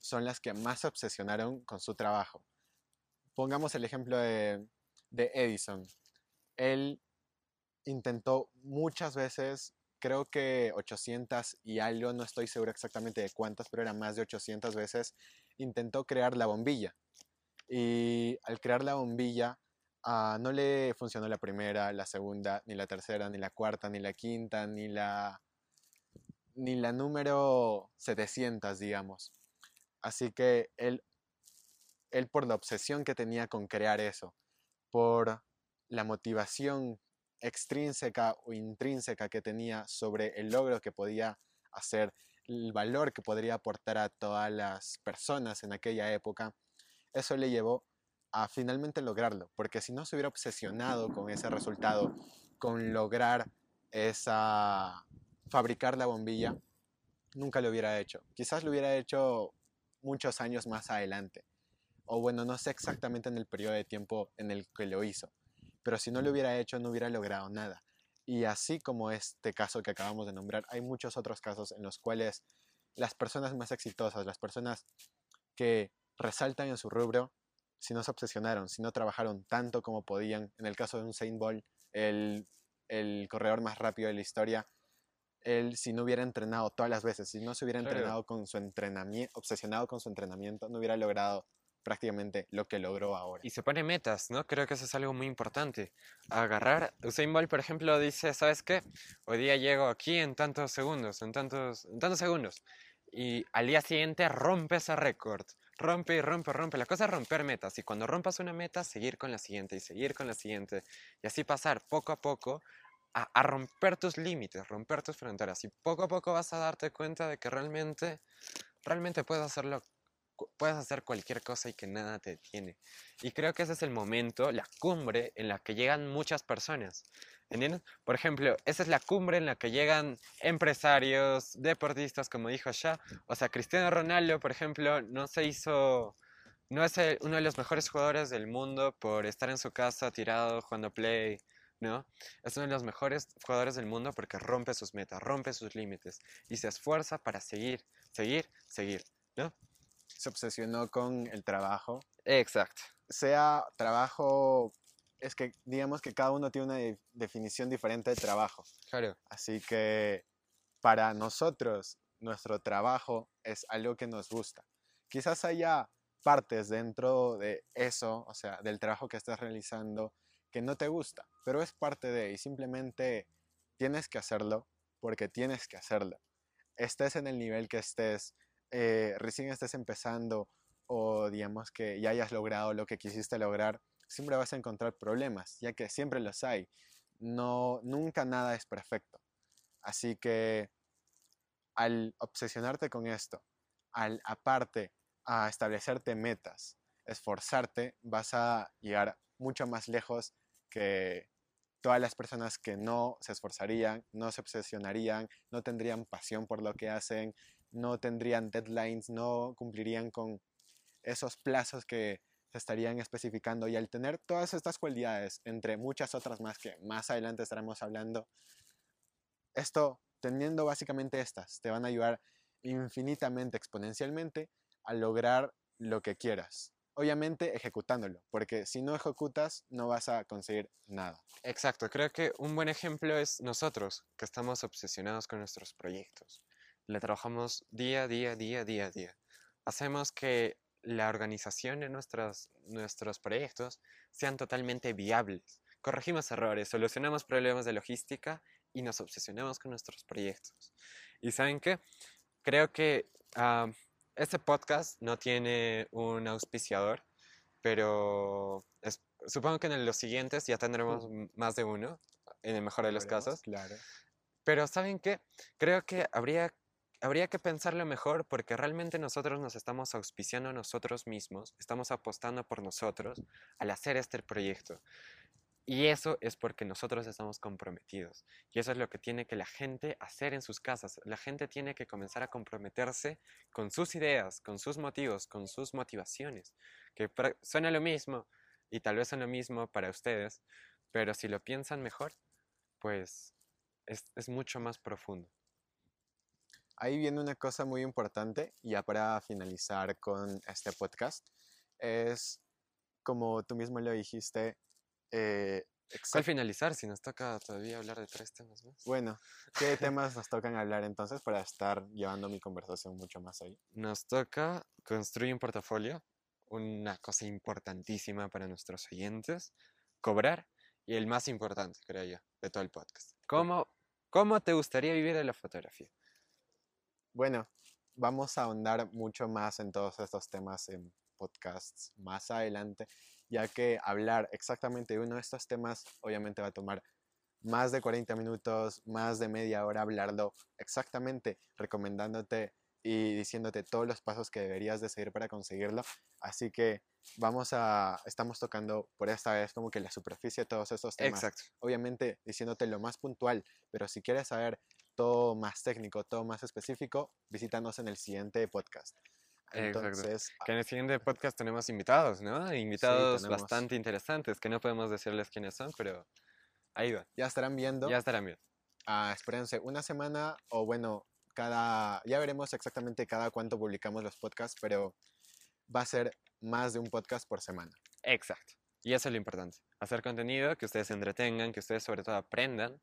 A: son las que más se obsesionaron con su trabajo. Pongamos el ejemplo de, de Edison. Él intentó muchas veces, creo que 800 y algo, no estoy seguro exactamente de cuántas, pero era más de 800 veces, intentó crear la bombilla. Y al crear la bombilla, ah, no le funcionó la primera, la segunda, ni la tercera, ni la cuarta, ni la quinta, ni la, ni la número 700, digamos. Así que él, él por la obsesión que tenía con crear eso, por la motivación extrínseca o intrínseca que tenía sobre el logro que podía hacer, el valor que podría aportar a todas las personas en aquella época, eso le llevó a finalmente lograrlo, porque si no se hubiera obsesionado con ese resultado, con lograr esa fabricar la bombilla, nunca lo hubiera hecho. Quizás lo hubiera hecho muchos años más adelante. O bueno, no sé exactamente en el periodo de tiempo en el que lo hizo. Pero si no lo hubiera hecho, no hubiera logrado nada. Y así como este caso que acabamos de nombrar, hay muchos otros casos en los cuales las personas más exitosas, las personas que resaltan en su rubro, si no se obsesionaron, si no trabajaron tanto como podían, en el caso de un Saint Bolt, el, el corredor más rápido de la historia, él si no hubiera entrenado todas las veces, si no se hubiera
B: Claro.
A: entrenado con su entrenamiento, obsesionado con su entrenamiento, no hubiera logrado prácticamente lo que logró ahora.
B: Y se pone metas, ¿no? Creo que eso es algo muy importante. Agarrar, Usain Bolt, por ejemplo, dice, ¿sabes qué? Hoy día llego aquí en tantos segundos, en tantos, en tantos segundos. Y al día siguiente rompe ese récord. Rompe y rompe, rompe. La cosa es romper metas. Y cuando rompas una meta, seguir con la siguiente y seguir con la siguiente. Y así pasar poco a poco a, a romper tus límites, romper tus fronteras. Y poco a poco vas a darte cuenta de que realmente, realmente puedes hacerlo puedes hacer cualquier cosa y que nada te detiene. Y creo que ese es el momento, la cumbre en la que llegan muchas personas. ¿Entiendes? Por ejemplo, esa es la cumbre en la que llegan empresarios, deportistas, como dijo ya. O sea, Cristiano Ronaldo, por ejemplo, no se hizo, no es el- uno de los mejores jugadores del mundo por estar en su casa tirado jugando play, ¿no? Es uno de los mejores jugadores del mundo porque rompe sus metas, rompe sus límites y se esfuerza para seguir, seguir, seguir, ¿no?
A: Se obsesionó con el trabajo,
B: Exacto.
A: sea trabajo, es que digamos que cada uno tiene una de- definición diferente de trabajo.
B: Claro.
A: Así que para nosotros, nuestro trabajo es algo que nos gusta. Quizás haya partes dentro de eso, o sea, del trabajo que estás realizando, que no te gusta, pero es parte de, y simplemente tienes que hacerlo porque tienes que hacerlo. Estés en el nivel que estés, eh, recién estés empezando o digamos que ya hayas logrado lo que quisiste lograr, siempre vas a encontrar problemas, ya que siempre los hay. No, nunca nada es perfecto. Así que al obsesionarte con esto, al aparte a establecerte metas, esforzarte, vas a llegar mucho más lejos que todas las personas que no se esforzarían, no se obsesionarían, no tendrían pasión por lo que hacen, no tendrían deadlines, no cumplirían con esos plazos que se estarían especificando y al tener todas estas cualidades, entre muchas otras más que más adelante estaremos hablando, esto, teniendo básicamente estas, te van a ayudar infinitamente, exponencialmente, a lograr lo que quieras. Obviamente ejecutándolo, porque si no ejecutas no vas a conseguir nada.
B: Exacto, creo que un buen ejemplo es nosotros, que estamos obsesionados con nuestros proyectos. Le trabajamos día, día, día, día, día. Hacemos que la organización de nuestros, nuestros proyectos sean totalmente viables. Corregimos errores, solucionamos problemas de logística y nos obsesionamos con nuestros proyectos. ¿Y saben qué? Creo que ah, este podcast no tiene un auspiciador, pero es- supongo que en los siguientes ya tendremos más de uno, en el mejor de los casos.
A: Claro.
B: Pero ¿saben qué? Creo que habría, habría que pensarlo mejor porque realmente nosotros nos estamos auspiciando a nosotros mismos, estamos apostando por nosotros al hacer este proyecto. Y eso es porque nosotros estamos comprometidos. Y eso es lo que tiene que la gente hacer en sus casas. La gente tiene que comenzar a comprometerse con sus ideas, con sus motivos, con sus motivaciones. Que suena lo mismo y tal vez son lo mismo para ustedes, pero si lo piensan mejor, pues es, es mucho más profundo.
A: Ahí viene una cosa muy importante, ya para finalizar con este podcast, es como tú mismo lo dijiste, eh,
B: ¿Cuál
A: exact-
B: finalizar si nos toca todavía hablar de tres temas más?
A: Bueno, ¿qué [LAUGHS] temas nos tocan hablar entonces para estar llevando mi conversación mucho más ahí?
B: Nos toca construir un portafolio, una cosa importantísima para nuestros oyentes, cobrar y el más importante, creo yo, de todo el podcast. ¿Cómo, cómo te gustaría vivir de la fotografía?
A: Bueno, vamos a ahondar mucho más en todos estos temas en podcasts más adelante, ya que hablar exactamente de uno de estos temas obviamente va a tomar más de 40 minutos, más de media hora hablarlo exactamente, recomendándote y diciéndote todos los pasos que deberías de seguir para conseguirlo. Así que vamos a, estamos tocando por esta vez como que la superficie de todos estos temas
B: Exacto.
A: obviamente diciéndote lo más puntual, pero si quieres saber todo más técnico, todo más específico, visítanos en el siguiente podcast. Entonces,
B: Que en el siguiente podcast tenemos invitados, ¿no? Invitados
A: tenemos.
B: bastante interesantes, que no podemos decirles quiénes son, pero ahí va.
A: ya estarán viendo,
B: Ya estarán bien.
A: ah, espérense, una semana o bueno, cada, ya veremos exactamente cada cuánto publicamos los podcasts, pero va a ser más de un podcast por semana.
B: Exacto. Y eso es lo importante. Hacer contenido, que ustedes se entretengan, que ustedes sobre todo aprendan.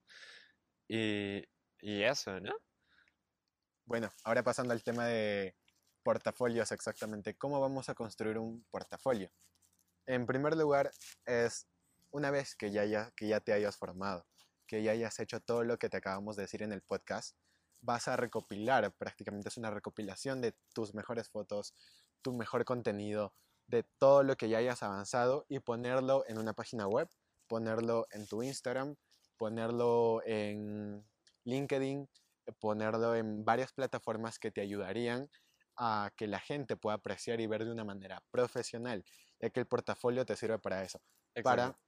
B: Y, y eso, ¿no?
A: Bueno, ahora pasando al tema de portafolios exactamente. ¿Cómo vamos a construir un portafolio? En primer lugar, es una vez que ya, ya, que ya te hayas formado, que ya hayas hecho todo lo que te acabamos de decir en el podcast, vas a recopilar, prácticamente es una recopilación de tus mejores fotos, tu mejor contenido, de todo lo que ya hayas avanzado y ponerlo en una página web, ponerlo en tu Instagram, ponerlo en LinkedIn, ponerlo en varias plataformas que te ayudarían a que la gente pueda apreciar y ver de una manera profesional, ya que el portafolio te sirve para eso, para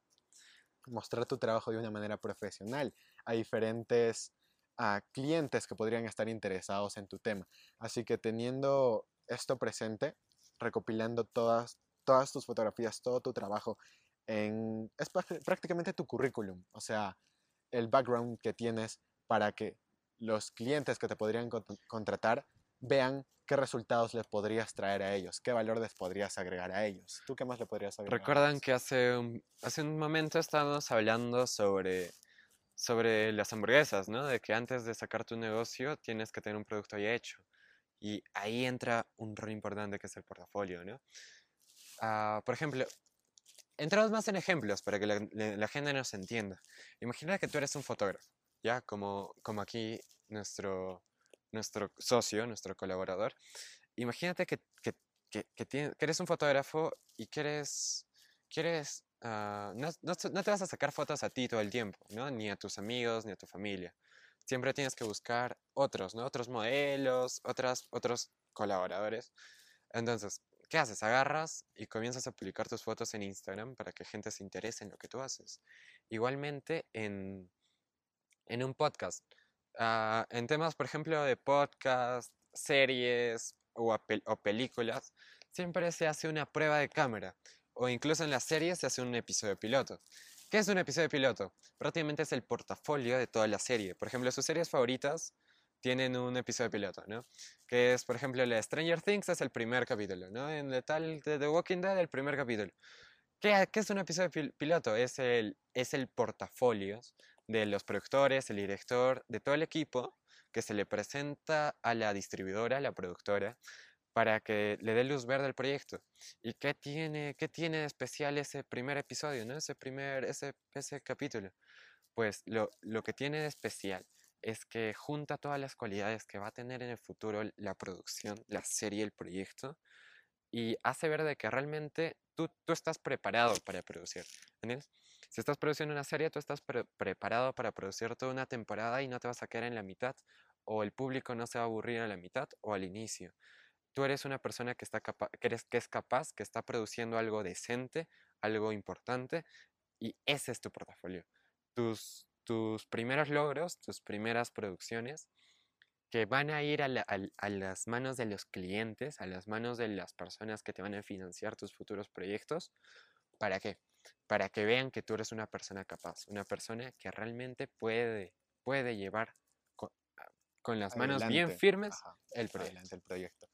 A: mostrar tu trabajo de una manera profesional a diferentes a clientes que podrían estar interesados en tu tema. Así que teniendo esto presente, recopilando todas, todas tus fotografías, todo tu trabajo, en, es prácticamente tu currículum, o sea, el background que tienes para que los clientes que te podrían contratar vean qué resultados les podrías traer a ellos, qué valor les podrías agregar a ellos. ¿Tú qué más le podrías agregar?
B: Recuerdan que hace un, hace un momento estábamos hablando sobre, sobre las hamburguesas, ¿no? De que antes de sacar tu negocio tienes que tener un producto ya hecho. Y ahí entra un rol importante que es el portafolio, ¿no? Ah, por ejemplo, entramos más en ejemplos para que la, la, gente nos entienda. Imagina que tú eres un fotógrafo, ¿ya? Como, como aquí nuestro, nuestro socio, nuestro colaborador, imagínate que, que, que, que, eres un fotógrafo y quieres, quieres uh, no, no, no, te vas a sacar fotos a ti todo el tiempo, ¿no? ni a tus amigos, ni a tu familia. Siempre tienes que buscar otros, ¿no? otros modelos, otras, otros colaboradores. Entonces, ¿qué haces? Agarras y comienzas a publicar tus fotos en Instagram para que gente se interese en lo que tú haces. Igualmente en, en un podcast. Ah, en temas, por ejemplo, de podcast, series o, o, películas, siempre se hace una prueba de cámara. O incluso en las series se hace un episodio piloto. ¿Qué es un episodio piloto? Prácticamente es el portafolio de toda la serie. Por ejemplo, sus series favoritas tienen un episodio piloto, ¿no? Que es, por ejemplo, la Stranger Things es el primer capítulo, ¿no? En el tal de The Walking Dead, el primer capítulo. ¿Qué, qué es un episodio piloto? Es el, es el portafolio de los productores, el director, de todo el equipo que se le presenta a la distribuidora, la productora, para que le dé luz verde al proyecto. ¿Y qué tiene, qué tiene de especial ese primer episodio, ¿no? ese primer ese, ese capítulo? Pues lo, lo que tiene de especial es que junta todas las cualidades que va a tener en el futuro la producción, la serie, el proyecto, y hace ver que realmente tú, tú estás preparado para producir. ¿entiendes? Si estás produciendo una serie, tú estás preparado para producir toda una temporada y no te vas a quedar en la mitad, o el público no se va a aburrir a la mitad o al inicio. Tú eres una persona que, es capaz, que está produciendo algo decente, algo importante, y ese es tu portafolio. Tus, tus primeros logros, tus primeras producciones, que van a ir a, a, las manos de los clientes, a las manos de las personas que te van a financiar tus futuros proyectos. ¿Para qué? Para que vean que tú eres una persona capaz, una persona que realmente puede, puede llevar con, ah, las manos bien firmes el, proyecto.
A: el proyecto.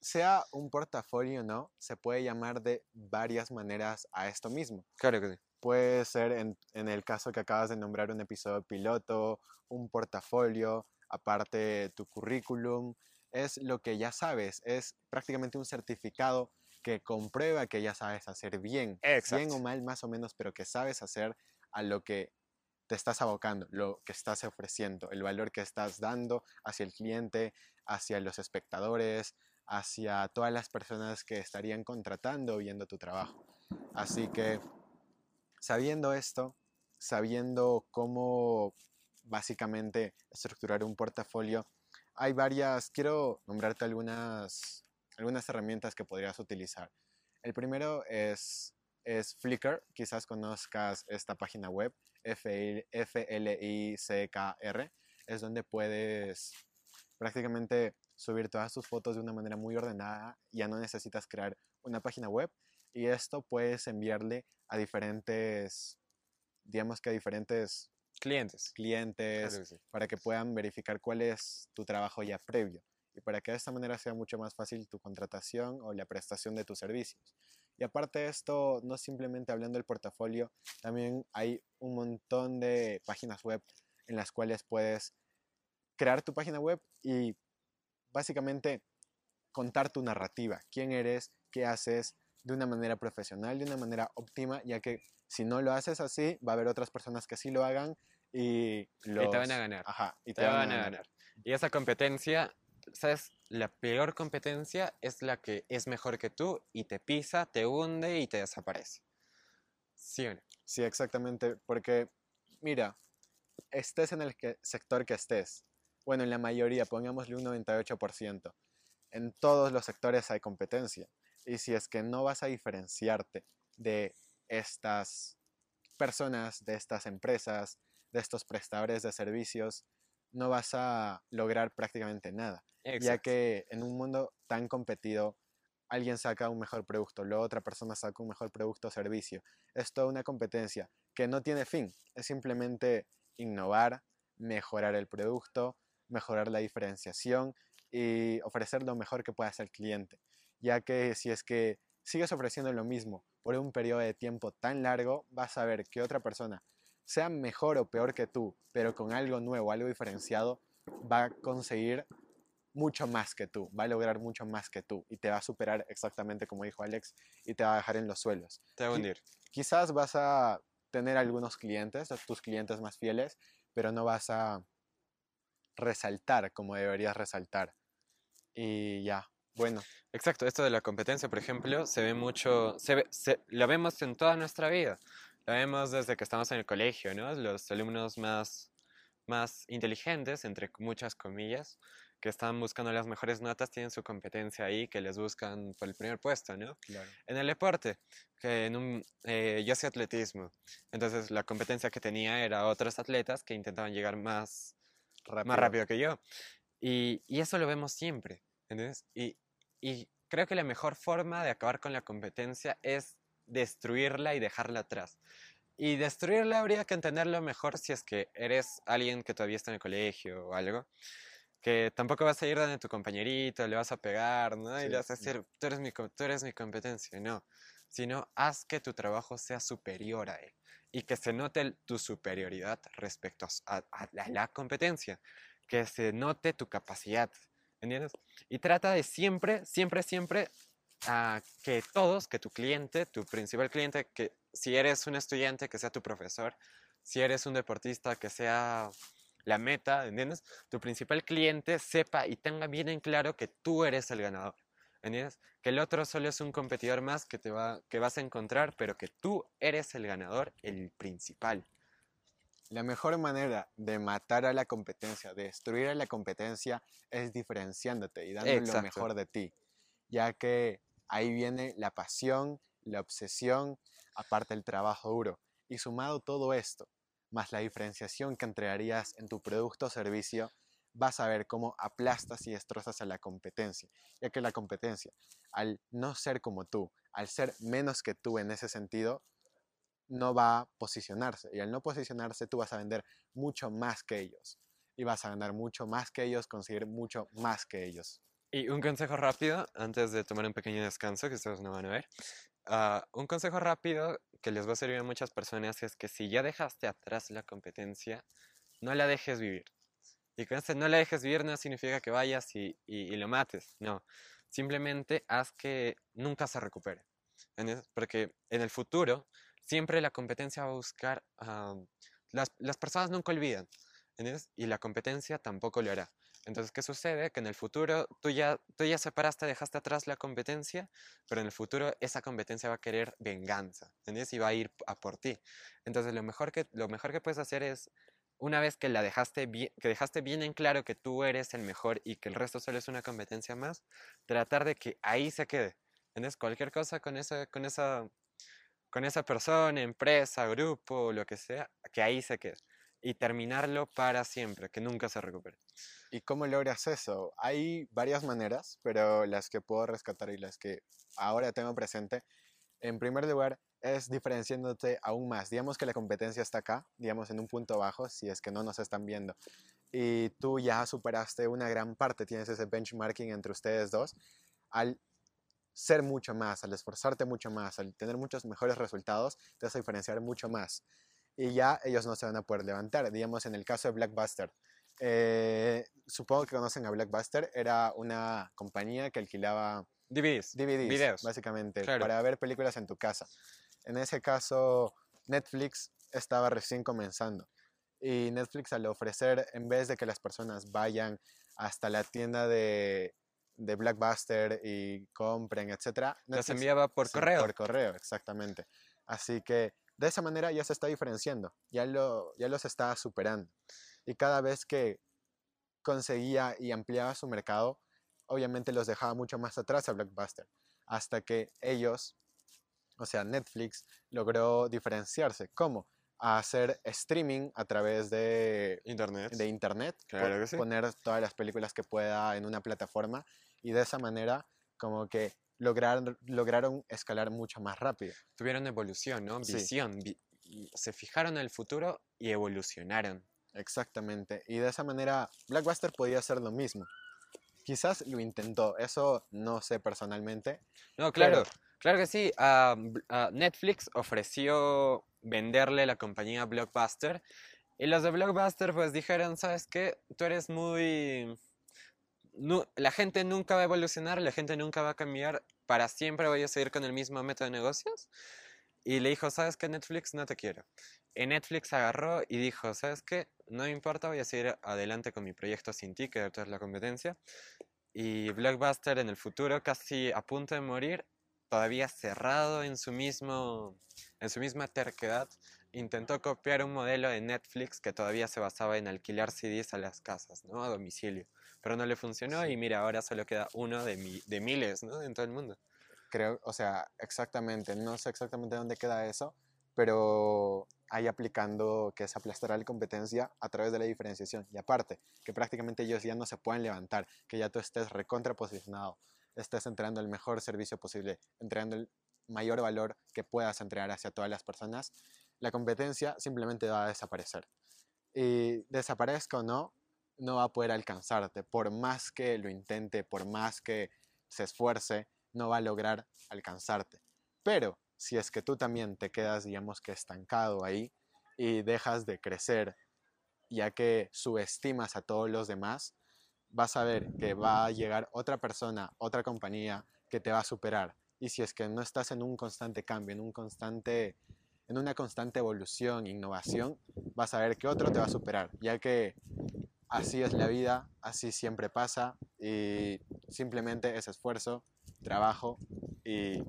A: Sea un portafolio o no, se puede llamar de varias maneras a esto mismo.
B: Claro que sí.
A: Puede ser en, en el caso que acabas de nombrar un episodio piloto, un portafolio, aparte tu currículum, es lo que ya sabes, es prácticamente un certificado que comprueba que ya sabes hacer bien, bien o mal más o menos, pero que sabes hacer a lo que te estás abocando, lo que estás ofreciendo, el valor que estás dando hacia el cliente, hacia los espectadores, hacia todas las personas que estarían contratando viendo tu trabajo. Así que sabiendo esto, sabiendo cómo básicamente estructurar un portafolio, hay varias, quiero nombrarte algunas algunas herramientas que podrías utilizar. El primero es, es Flickr, quizás conozcas esta página web, F-L-I-C-K-R, es donde puedes prácticamente subir todas tus fotos de una manera muy ordenada, ya no necesitas crear una página web y esto puedes enviarle a diferentes, digamos que a diferentes
B: clientes,
A: clientes para que puedan verificar cuál es tu trabajo ya previo y para que de esta manera sea mucho más fácil tu contratación o la prestación de tus servicios. Y aparte de esto, no simplemente hablando del portafolio, también hay un montón de páginas web en las cuales puedes crear tu página web y básicamente contar tu narrativa, quién eres, qué haces, de una manera profesional, de una manera óptima, ya que si no lo haces así, va a haber otras personas que sí lo hagan y,
B: los... te van a ganar.
A: Ajá,
B: y te, van, a ganar. Y esa competencia, ¿sabes? La peor competencia es la que es mejor que tú y te pisa, te hunde y te desaparece. ¿Sí o no?
A: Sí, exactamente, porque mira, estés en el sector que estés, bueno, en la mayoría, pongámosle un 98%, en todos los sectores hay competencia. Y si es que no vas a diferenciarte de estas personas, de estas empresas, de estos prestadores de servicios, no vas a lograr prácticamente nada. Ya que en un mundo tan competido, alguien saca un mejor producto, la otra persona saca un mejor producto o servicio. Es toda una competencia que no tiene fin, es simplemente innovar, mejorar el producto, mejorar la diferenciación y ofrecer lo mejor que pueda hacer el cliente. Ya que si es que sigues ofreciendo lo mismo por un periodo de tiempo tan largo, vas a ver que otra persona, sea mejor o peor que tú, pero con algo nuevo, algo diferenciado, va a conseguir mucho más que tú, va a lograr mucho más que tú y te va a superar exactamente como dijo Alex y te va a dejar en los suelos.
B: Te va a hundir.
A: Quizás vas a tener algunos clientes, tus clientes más fieles, pero no vas a resaltar como deberías resaltar. Y ya, bueno.
B: Exacto, esto de la competencia, por ejemplo, se ve mucho, se, ve, se lo vemos en toda nuestra vida. Lo vemos desde que estamos en el colegio, ¿no? Los alumnos más, más inteligentes, entre muchas comillas, que están buscando las mejores notas, tienen su competencia ahí, que les buscan por el primer puesto, ¿no?
A: Claro.
B: En el deporte, que en un, eh, yo hacía atletismo, entonces la competencia que tenía era otros atletas que intentaban llegar más rápido, más rápido que yo. Y, y, eso lo vemos siempre, ¿entiendes? Y, y creo que la mejor forma de acabar con la competencia es destruirla y dejarla atrás. Y destruirla habría que entenderlo mejor si es que eres alguien que todavía está en el colegio o algo que tampoco vas a ir donde tu compañerito, le vas a pegar, ¿no? y le vas a decir, tú eres, mi, tú eres mi competencia, no. Sino haz que tu trabajo sea superior a él y que se note tu superioridad respecto a, la, competencia, que se note tu capacidad, ¿entiendes? Y trata de siempre, siempre, siempre a que todos, que tu cliente, tu principal cliente, que si eres un estudiante, que sea tu profesor, si eres un deportista, que sea la meta, ¿entiendes? Tu principal cliente sepa y tenga bien en claro que tú eres el ganador, ¿entiendes? Que el otro solo es un competidor más que, te va, que vas a encontrar, pero que tú eres el ganador, el principal.
A: La mejor manera de matar a la competencia, de destruir a la competencia, es diferenciándote y dando lo mejor de ti, ya que ahí viene la pasión, la obsesión, aparte el trabajo duro. Y sumado todo esto, más la diferenciación que entregarías en tu producto o servicio, vas a ver cómo aplastas y destrozas a la competencia, ya que la competencia, al no ser como tú, al ser menos que tú en ese sentido, no va a posicionarse. Y al no posicionarse, tú vas a vender mucho más que ellos. Y vas a ganar mucho más que ellos, conseguir mucho más que ellos.
B: Y un consejo rápido, antes de tomar un pequeño descanso, que ustedes no van a ver. Un consejo rápido que les va a servir a muchas personas es que si ya dejaste atrás la competencia, no la dejes vivir. Y con este no la dejes vivir no significa que vayas y, y, lo mates, no. Simplemente haz que nunca se recupere. Porque en el futuro siempre la competencia va a buscar... las, las, personas nunca olvidan. Y la competencia tampoco lo hará. Entonces, ¿qué sucede? Que en el futuro tú ya, tú ya separaste, dejaste atrás la competencia, pero en el futuro esa competencia va a querer venganza, ¿entiendes? Y va a ir a por ti. Entonces, lo mejor que, lo mejor que puedes hacer es, una vez que, la dejaste bien, que dejaste bien en claro que tú eres el mejor y que el resto solo es una competencia más, tratar de que ahí se quede. ¿Entiendes? Cualquier cosa con esa, con esa, con esa persona, empresa, grupo, lo que sea, que ahí se quede. Y terminarlo para siempre, que nunca se recupere.
A: ¿Y cómo logras eso? Hay varias maneras, pero las que puedo rescatar y las que ahora tengo presente, en primer lugar, es diferenciándote aún más. Digamos que la competencia está acá, digamos en un punto bajo, si es que no nos están viendo. Y tú ya superaste una gran parte, tienes ese benchmarking entre ustedes dos. Al ser mucho más, al esforzarte mucho más, al tener muchos mejores resultados, te vas a diferenciar mucho más. Y ya ellos no se van a poder levantar. Digamos, en el caso de Blackbuster, eh, supongo que conocen a Blackbuster, era una compañía que alquilaba
B: DVDs.
A: DVDs,
B: Videos.
A: básicamente,
B: Claro.
A: para ver películas en tu casa. En ese caso, Netflix estaba recién comenzando. Y Netflix al ofrecer, en vez de que las personas vayan hasta la tienda de, de Blackbuster y compren, etc.
B: Los enviaba por
A: Sí,
B: correo.
A: Por correo, exactamente. Así que de esa manera ya se está diferenciando, ya, lo, ya los está superando. Y cada vez que conseguía y ampliaba su mercado, obviamente los dejaba mucho más atrás a Blockbuster, hasta que ellos, o sea, Netflix, logró diferenciarse. ¿Cómo? A hacer streaming a través de,
B: Internet.
A: de internet,
B: Claro que sí.
A: poner todas las películas que pueda en una plataforma y de esa manera como que lograr, lograron escalar mucho más rápido.
B: Tuvieron evolución, ¿no?
A: Sí.
B: Visión. vi- se fijaron en el futuro y evolucionaron.
A: Exactamente. Y de esa manera Blackbuster podía hacer lo mismo. Quizás lo intentó, eso no sé personalmente.
B: No, claro,
A: Pero-
B: claro que sí. ah, ah, Netflix ofreció venderle la compañía Blockbuster y los de Blockbuster pues dijeron, ¿sabes qué? Tú eres muy... la gente nunca va a evolucionar, la gente nunca va a cambiar, para siempre voy a seguir con el mismo método de negocios. Y le dijo, ¿sabes qué? Netflix no te quiero. Y Netflix agarró y dijo, ¿sabes qué? No me importa, voy a seguir adelante con mi proyecto sin ti, que ahorita es la competencia. Y Blockbuster en el futuro, casi a punto de morir, todavía cerrado en su, mismo, en su misma terquedad, intentó copiar un modelo de Netflix que todavía se basaba en alquilar CDs a las casas, ¿no? A domicilio. Pero no le funcionó
A: Sí.
B: y mira, ahora solo queda uno de, mi- de miles, ¿no? En todo el mundo.
A: Creo, o sea, exactamente, no sé exactamente dónde queda eso, pero ahí aplicando que es aplastar a la competencia a través de la diferenciación. Y aparte, que prácticamente ellos ya no se pueden levantar, que ya tú estés recontraposicionado, estés entregando el mejor servicio posible, entregando el mayor valor que puedas entregar hacia todas las personas, la competencia simplemente va a desaparecer. Y desaparezca o no, no va a poder alcanzarte. Por más que lo intente, por más que se esfuerce, no va a lograr alcanzarte. Pero si es que tú también te quedas, digamos que estancado ahí y dejas de crecer, ya que subestimas a todos los demás, vas a ver que va a llegar otra persona, otra compañía que te va a superar. Y si es que no estás en un constante cambio, en un constante en una constante evolución, innovación, vas a ver que otro te va a superar, ya que así es la vida, así siempre pasa y simplemente es esfuerzo, trabajo y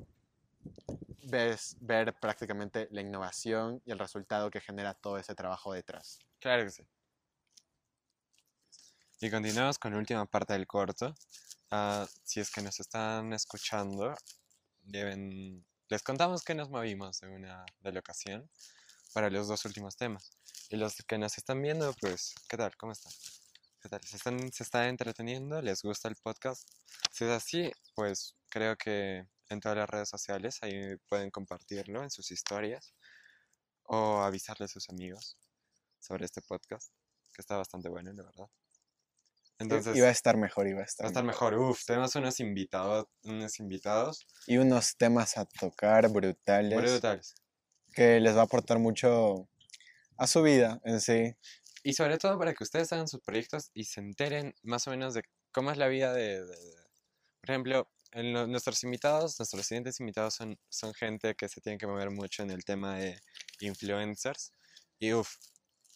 A: ves, ver prácticamente la innovación y el resultado que genera todo ese trabajo detrás.
B: Claro que sí. Y continuamos con la última parte del corto. Ah, si es que nos están escuchando, deben... les contamos que nos movimos de una de la para los dos últimos temas. Y los que nos están viendo, pues, ¿qué tal? ¿Cómo están? ¿Qué tal? ¿Se están, se están entreteniendo? ¿Les gusta el podcast? Si es así, pues creo que en todas las redes sociales ahí pueden compartirlo en sus historias o avisarle a sus amigos sobre este podcast, que está bastante bueno, la verdad. Entonces,
A: iba a estar mejor, iba a
B: va
A: estar,
B: a estar mejor. Uf, tenemos unos invitados, unos invitados
A: Y unos temas a tocar brutales
B: brutales.
A: Que les va a aportar mucho a su vida en sí.
B: Y sobre todo para que ustedes hagan sus proyectos y se enteren más o menos de cómo es la vida de... de- de- Por ejemplo, en lo- nuestros invitados, nuestros siguientes invitados son, son gente que se tiene que mover mucho en el tema de influencers. Y uff,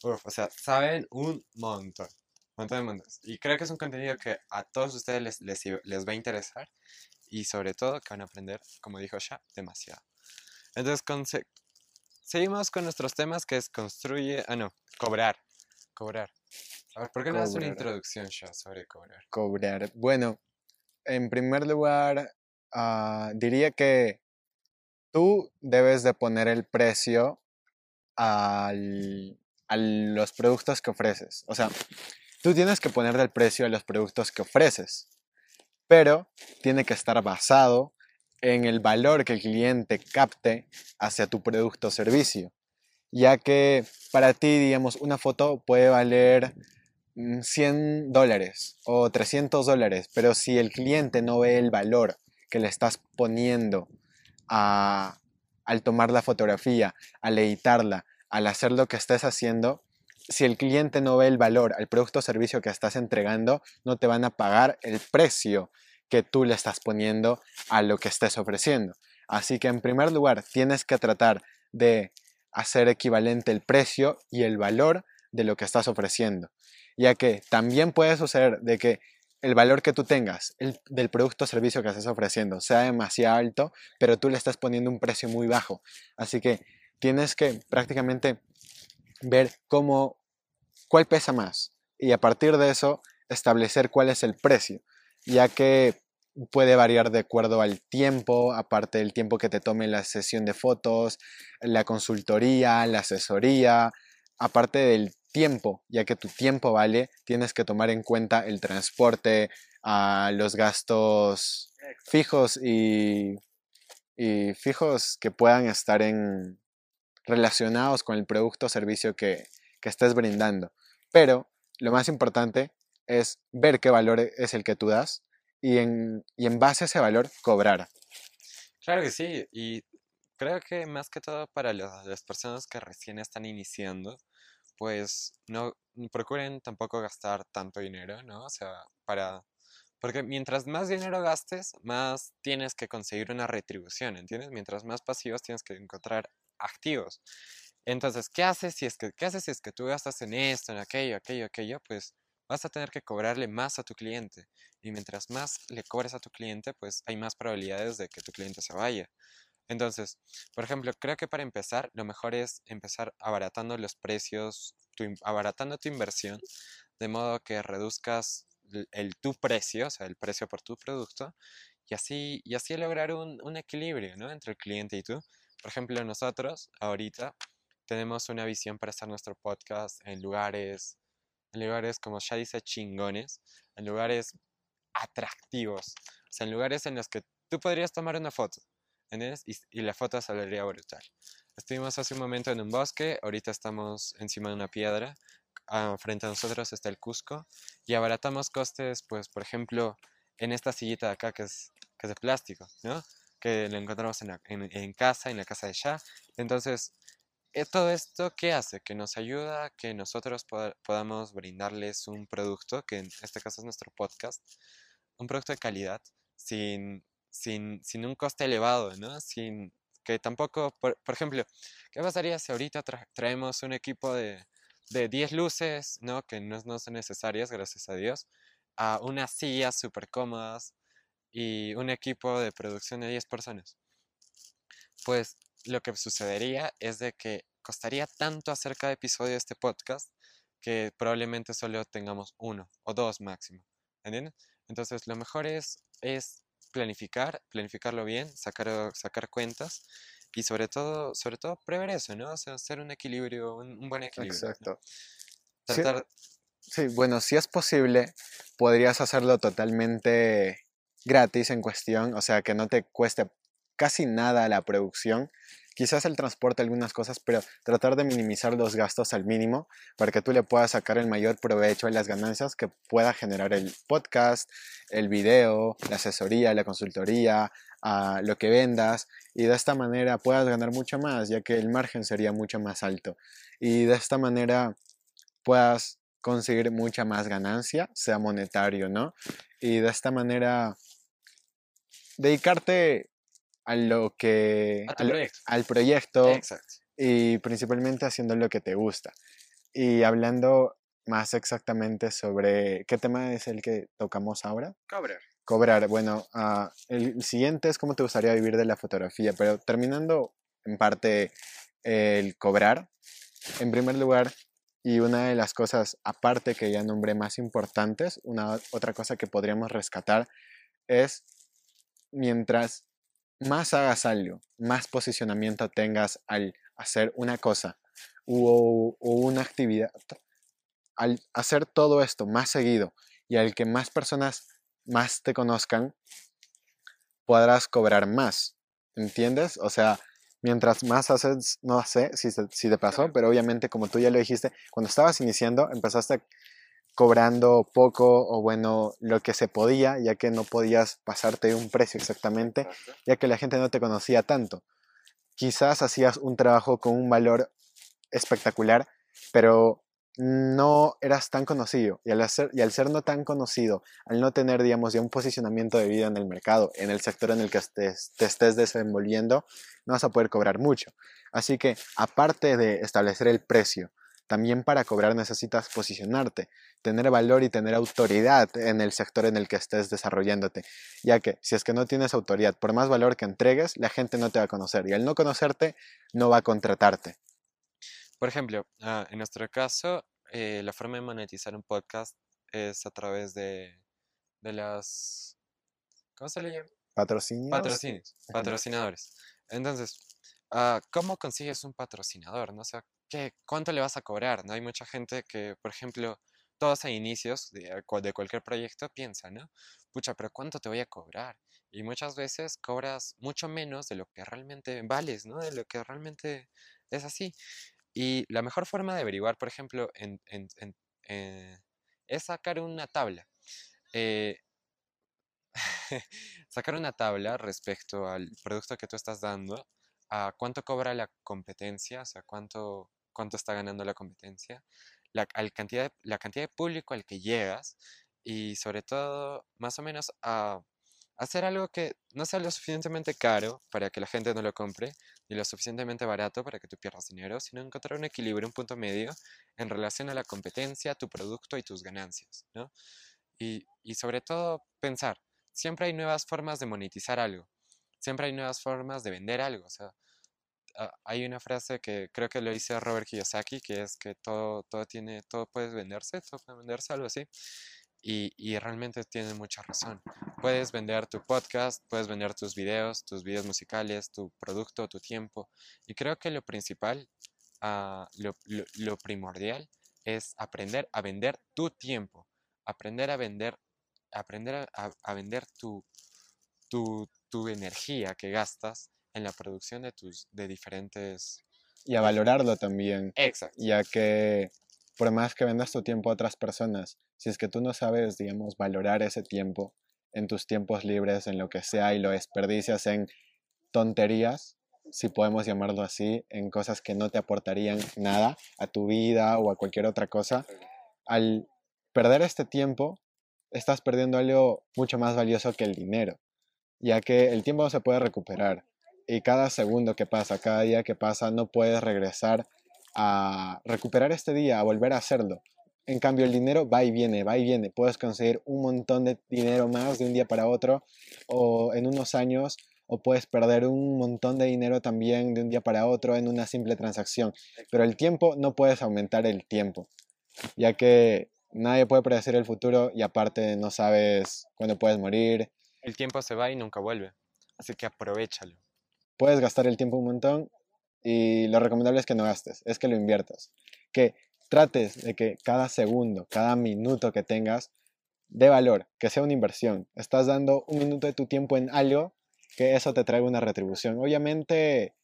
B: uff, o sea, saben un montón. montón de mundos. Y creo que es un contenido que a todos ustedes les, les, les va a interesar. Y sobre todo que van a aprender, como dijo ya, demasiado. Entonces, seguimos con nuestros temas que es construye... Ah, no, cobrar. Cobrar. A ver, ¿por qué no das una introducción ya sobre cobrar?
A: cobrar. Bueno, en primer lugar, ah, diría que tú debes de poner el precio al- a los productos que ofreces. O sea, tú tienes que ponerle el precio a los productos que ofreces, pero tiene que estar basado en el valor que el cliente capte hacia tu producto o servicio, ya que para ti, digamos, una foto puede valer 100 mm, dólares o 300 dólares, pero si el cliente no ve el valor que le estás poniendo al tomar la fotografía, al editarla, al hacer lo que estés haciendo, si el cliente no ve el valor al producto o servicio que estás entregando, no te van a pagar el precio que tú le estás poniendo a lo que estés ofreciendo. Así que en primer lugar tienes que tratar de hacer equivalente el precio y el valor de lo que estás ofreciendo, ya que también puede suceder de que el valor que tú tengas del producto o servicio que estás ofreciendo sea demasiado alto, pero tú le estás poniendo un precio muy bajo. Así que tienes que prácticamente ver cómo, cuál pesa más y a partir de eso establecer cuál es el precio, ya que puede variar de acuerdo al tiempo, aparte del tiempo que te tome la sesión de fotos, la consultoría, la asesoría, aparte del tiempo, ya que tu tiempo vale, tienes que tomar en cuenta el transporte, ah, los gastos fijos y, y fijos que puedan estar en, relacionados con el producto o servicio que, estés brindando. Pero lo más importante es ver qué valor es el que tú das y en, en base a ese valor cobrar.
B: Claro que sí, y creo que más que todo para las personas que recién están iniciando, pues no procuren tampoco gastar tanto dinero, ¿no? O sea, para... Porque mientras más dinero gastes, más tienes que conseguir una retribución, ¿entiendes? Mientras más pasivos tienes que encontrar activos. Entonces, ¿qué haces si es que, ¿qué haces si es que tú gastas en esto, en aquello, aquello, aquello? Pues vas a tener que cobrarle más a tu cliente. Y mientras más le cobres a tu cliente, pues hay más probabilidades de que tu cliente se vaya. Entonces, por ejemplo, creo que para empezar, lo mejor es empezar abaratando los precios, abaratando tu inversión, de modo que reduzcas el, tu precio, o sea, el precio por tu producto, y así, y así lograr un, un equilibrio ¿no? entre el cliente y tú. Por ejemplo, nosotros ahorita tenemos una visión para hacer nuestro podcast en lugares, en lugares como ya dice, chingones, en lugares atractivos, o sea, en lugares en los que tú podrías tomar una foto, ¿entiendes? Y, la foto saldría brutal. Estuvimos hace un momento en un bosque, ahorita estamos encima de una piedra, ah, frente a nosotros está el Cusco, y abaratamos costes, pues, por ejemplo, en esta sillita de acá que es, que es de plástico, ¿no? que lo encontramos en, en, casa, en la casa de ya. Entonces, todo esto, ¿qué hace? Que nos ayuda a que nosotros podamos brindarles un producto, que en este caso es nuestro podcast, un producto de calidad, sin, sin, sin un coste elevado, ¿no? Sin que tampoco, por, ejemplo, ¿qué pasaría si ahorita traemos un equipo de, de 10 luces, ¿no? Que no, no son necesarias, gracias a Dios, a unas sillas súper cómodas, y un equipo de producción de 10 personas. Pues lo que sucedería es de que costaría tanto hacer cada episodio de este podcast que probablemente solo tengamos uno o dos máximo. ¿Entiendes? Entonces lo mejor es, es planificar, planificarlo bien, sacar, sacar cuentas y sobre todo, sobre todo prever eso, ¿no? O sea, hacer un equilibrio, un, buen equilibrio.
A: Exacto. sí, bueno, si es posible, podrías hacerlo totalmente gratis en cuestión, o sea, que no te cueste casi nada la producción. Quizás el transporte, algunas cosas, pero tratar de minimizar los gastos al mínimo para que tú le puedas sacar el mayor provecho y las ganancias que pueda generar el podcast, el video, la asesoría, la consultoría, a lo que vendas y de esta manera puedas ganar mucho más, ya que el margen sería mucho más alto. Y de esta manera puedas conseguir mucha más ganancia, sea monetario, ¿no? Y de esta manera dedicarte a lo que... al proyecto. Y principalmente haciendo lo que te gusta. Y hablando más exactamente sobre qué tema es el que tocamos ahora.
B: Cobrar.
A: Cobrar. Bueno, ah, el siguiente es cómo te gustaría vivir de la fotografía, pero terminando en parte el cobrar. En primer lugar, y una de las cosas aparte que ya nombré más importantes, una otra cosa que podríamos rescatar es mientras más hagas algo, más posicionamiento tengas al hacer una cosa o, una actividad, al hacer todo esto más seguido y al que más personas más te conozcan, podrás cobrar más. ¿Entiendes? O sea, mientras más haces, no sé si, si te pasó, pero obviamente como tú ya lo dijiste, cuando estabas iniciando empezaste cobrando poco o bueno, lo que se podía, ya que no podías pasarte un precio exactamente, ya que la gente no te conocía tanto. Quizás hacías un trabajo con un valor espectacular, pero no eras tan conocido. Y al, hacer, y al ser no tan conocido, al no tener, digamos, ya un posicionamiento de vida en el mercado, en el sector en el que estés- te estés desenvolviendo, no vas a poder cobrar mucho. Así que, aparte de establecer el precio, también para cobrar necesitas posicionarte, tener valor y tener autoridad en el sector en el que estés desarrollándote, ya que si es que no tienes autoridad, por más valor que entregues, la gente no te va a conocer y al no conocerte, no va a contratarte.
B: Por ejemplo, ah, en nuestro caso, eh, la forma de monetizar un podcast es a través de, de las... ¿Cómo se le llama?
A: Patrocinios.
B: Patrocinios, patrocinadores. Entonces, ah, ¿cómo consigues un patrocinador? ¿no? O sea, ¿qué, ¿cuánto le vas a cobrar? ¿no? Hay mucha gente que, por ejemplo, todos a inicios de, cual- de cualquier proyecto piensa, ¿no? Pucha, pero ¿cuánto te voy a cobrar? Y muchas veces cobras mucho menos de lo que realmente vales, ¿no? De lo que realmente es así. Y la mejor forma de averiguar, por ejemplo, eh, es sacar una tabla. Eh, [LAUGHS] sacar una tabla respecto al producto que tú estás dando, a cuánto cobra la competencia, o sea, cuánto, cuánto está ganando la competencia, la, cantidad de- la cantidad de público al que llegas y sobre todo, más o menos, a hacer algo que no sea lo suficientemente caro para que la gente no lo compre, ni lo suficientemente barato para que tú pierdas dinero, sino encontrar un equilibrio, un punto medio en relación a la competencia, tu producto y tus ganancias, ¿no? Y, sobre todo pensar, siempre hay nuevas formas de monetizar algo, siempre hay nuevas formas de vender algo. Hay una frase que creo que lo dice Robert Kiyosaki, que es que todo, todo tiene, todo puede venderse, todo puede venderse, algo así. Y, y realmente tiene mucha razón. Puedes vender tu podcast, puedes vender tus videos, tus videos musicales, tu producto, tu tiempo. Y creo que lo principal, ah, lo, lo- primordial es aprender a vender tu tiempo, aprender a vender, aprender a- a vender tu, tu, tu energía que gastas en la producción de tus de diferentes.
A: Y a valorarlo también,
B: Exacto.
A: ya que por más que vendas tu tiempo a otras personas, si es que tú no sabes, digamos, valorar ese tiempo en tus tiempos libres, en lo que sea, y lo desperdicias en tonterías, si podemos llamarlo así, en cosas que no te aportarían nada a tu vida o a cualquier otra cosa, al perder este tiempo, estás perdiendo algo mucho más valioso que el dinero, ya que el tiempo no se puede recuperar y cada segundo que pasa, cada día que pasa, no puedes regresar a recuperar este día, a volver a hacerlo. En cambio, el dinero va y viene, va y viene. Puedes conseguir un montón de dinero más de un día para otro o en unos años o puedes perder un montón de dinero también de un día para otro en una simple transacción. Pero el tiempo no puedes aumentar el tiempo, ya que nadie puede predecir el futuro y aparte no sabes cuándo puedes morir.
B: El tiempo se va y nunca vuelve. Así que aprovechalo.
A: Puedes gastar el tiempo un montón y lo recomendable es que no gastes, es que lo inviertas. Que trates de que cada segundo, cada minuto que tengas dé valor, que sea una inversión. Estás dando un minuto de tu tiempo en algo que eso te traiga una retribución. Obviamente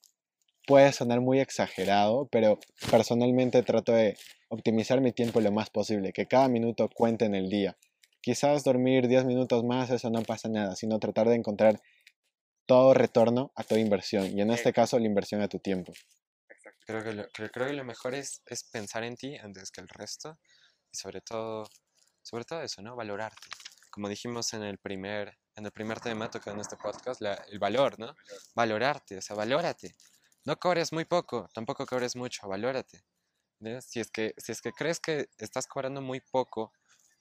A: puede sonar muy exagerado, pero personalmente trato de optimizar mi tiempo lo más posible, que cada minuto cuente en el día. Quizás dormir 10 minutos más, eso no pasa nada, sino tratar de encontrar todo retorno a toda inversión, y en este caso la inversión a tu tiempo.
B: Creo que lo, creo, creo que lo mejor es, es pensar en ti antes que el resto. Y sobre todo, sobre todo eso, ¿no? Valorarte. Como dijimos en el primer, en el primer tema tocado en este podcast, la- el valor, ¿no? Valorarte, o sea, valórate. No cobres muy poco, tampoco cobres mucho, valórate. Si es que, si es que crees que estás cobrando muy poco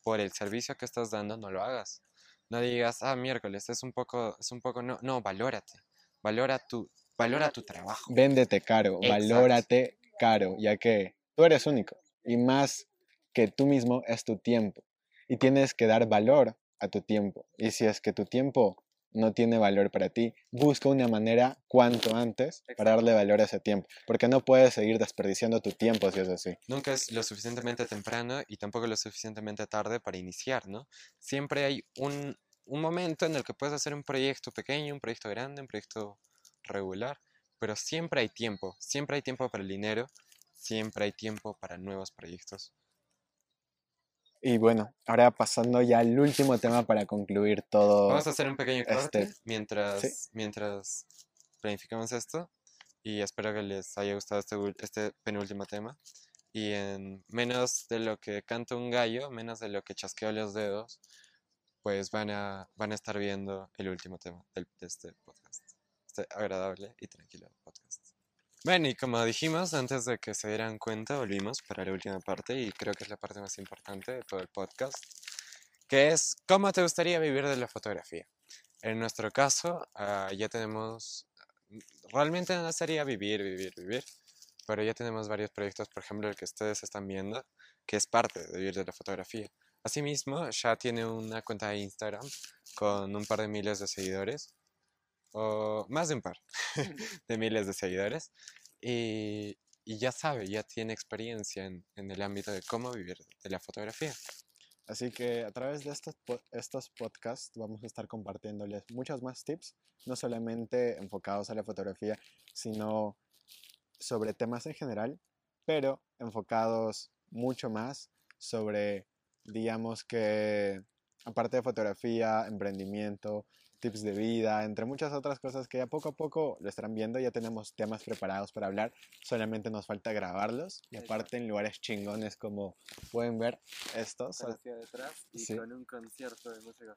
B: por el servicio que estás dando, no lo hagas. No digas, ah, miércoles, es un poco, es un poco, no, no, valórate. Valora tu, valora tu trabajo.
A: Véndete caro,
B: Exacto.
A: valórate caro, ya que tú eres único, y más que tú mismo es tu tiempo, y tienes que dar valor a tu tiempo. Y si es que tu tiempo no tiene valor para ti, busca una manera cuanto antes para darle valor a ese tiempo, porque no puedes seguir desperdiciando tu tiempo si es así.
B: Nunca es lo suficientemente temprano y tampoco lo suficientemente tarde para iniciar, ¿no? Siempre hay un, un momento en el que puedes hacer un proyecto pequeño, un proyecto grande, un proyecto regular, pero siempre hay tiempo, siempre hay tiempo para el dinero, siempre hay tiempo para nuevos proyectos.
A: Y bueno, ahora pasando ya al último tema para concluir todo.
B: Vamos a hacer un pequeño corte
A: este,
B: mientras, mientras planificamos esto y espero que les haya gustado este, este penúltimo tema. Y en menos de lo que canta un gallo, menos de lo que chasqueo los dedos, pues van a, van a estar viendo el último tema del- de este podcast. Este agradable y tranquilo podcast. Bueno, y como dijimos, antes de que se dieran cuenta, volvimos para la última parte y creo que es la parte más importante de todo el podcast, que es cómo te gustaría vivir de la fotografía. En nuestro caso, ah, ya tenemos, realmente no sería vivir, vivir, vivir, pero ya tenemos varios proyectos, por ejemplo, el que ustedes están viendo, que es parte de vivir de la fotografía. Asimismo, ya tiene una cuenta de Instagram con un par de miles de seguidores, o más de un par [LAUGHS] de miles de seguidores, y, y ya sabe, ya tiene experiencia en, en el ámbito de cómo vivir de la fotografía.
A: Así que a través de estos, estos podcasts vamos a estar compartiéndoles muchos más tips, no solamente enfocados a la fotografía, sino sobre temas en general, pero enfocados mucho más sobre, digamos que, aparte de fotografía, emprendimiento, tips de vida, entre muchas otras cosas que ya poco a poco lo estarán viendo, ya tenemos temas preparados para hablar, solamente nos falta grabarlos y aparte en lugares chingones como pueden ver estos.
C: hacia detrás y
A: Sí.
C: con un concierto de música.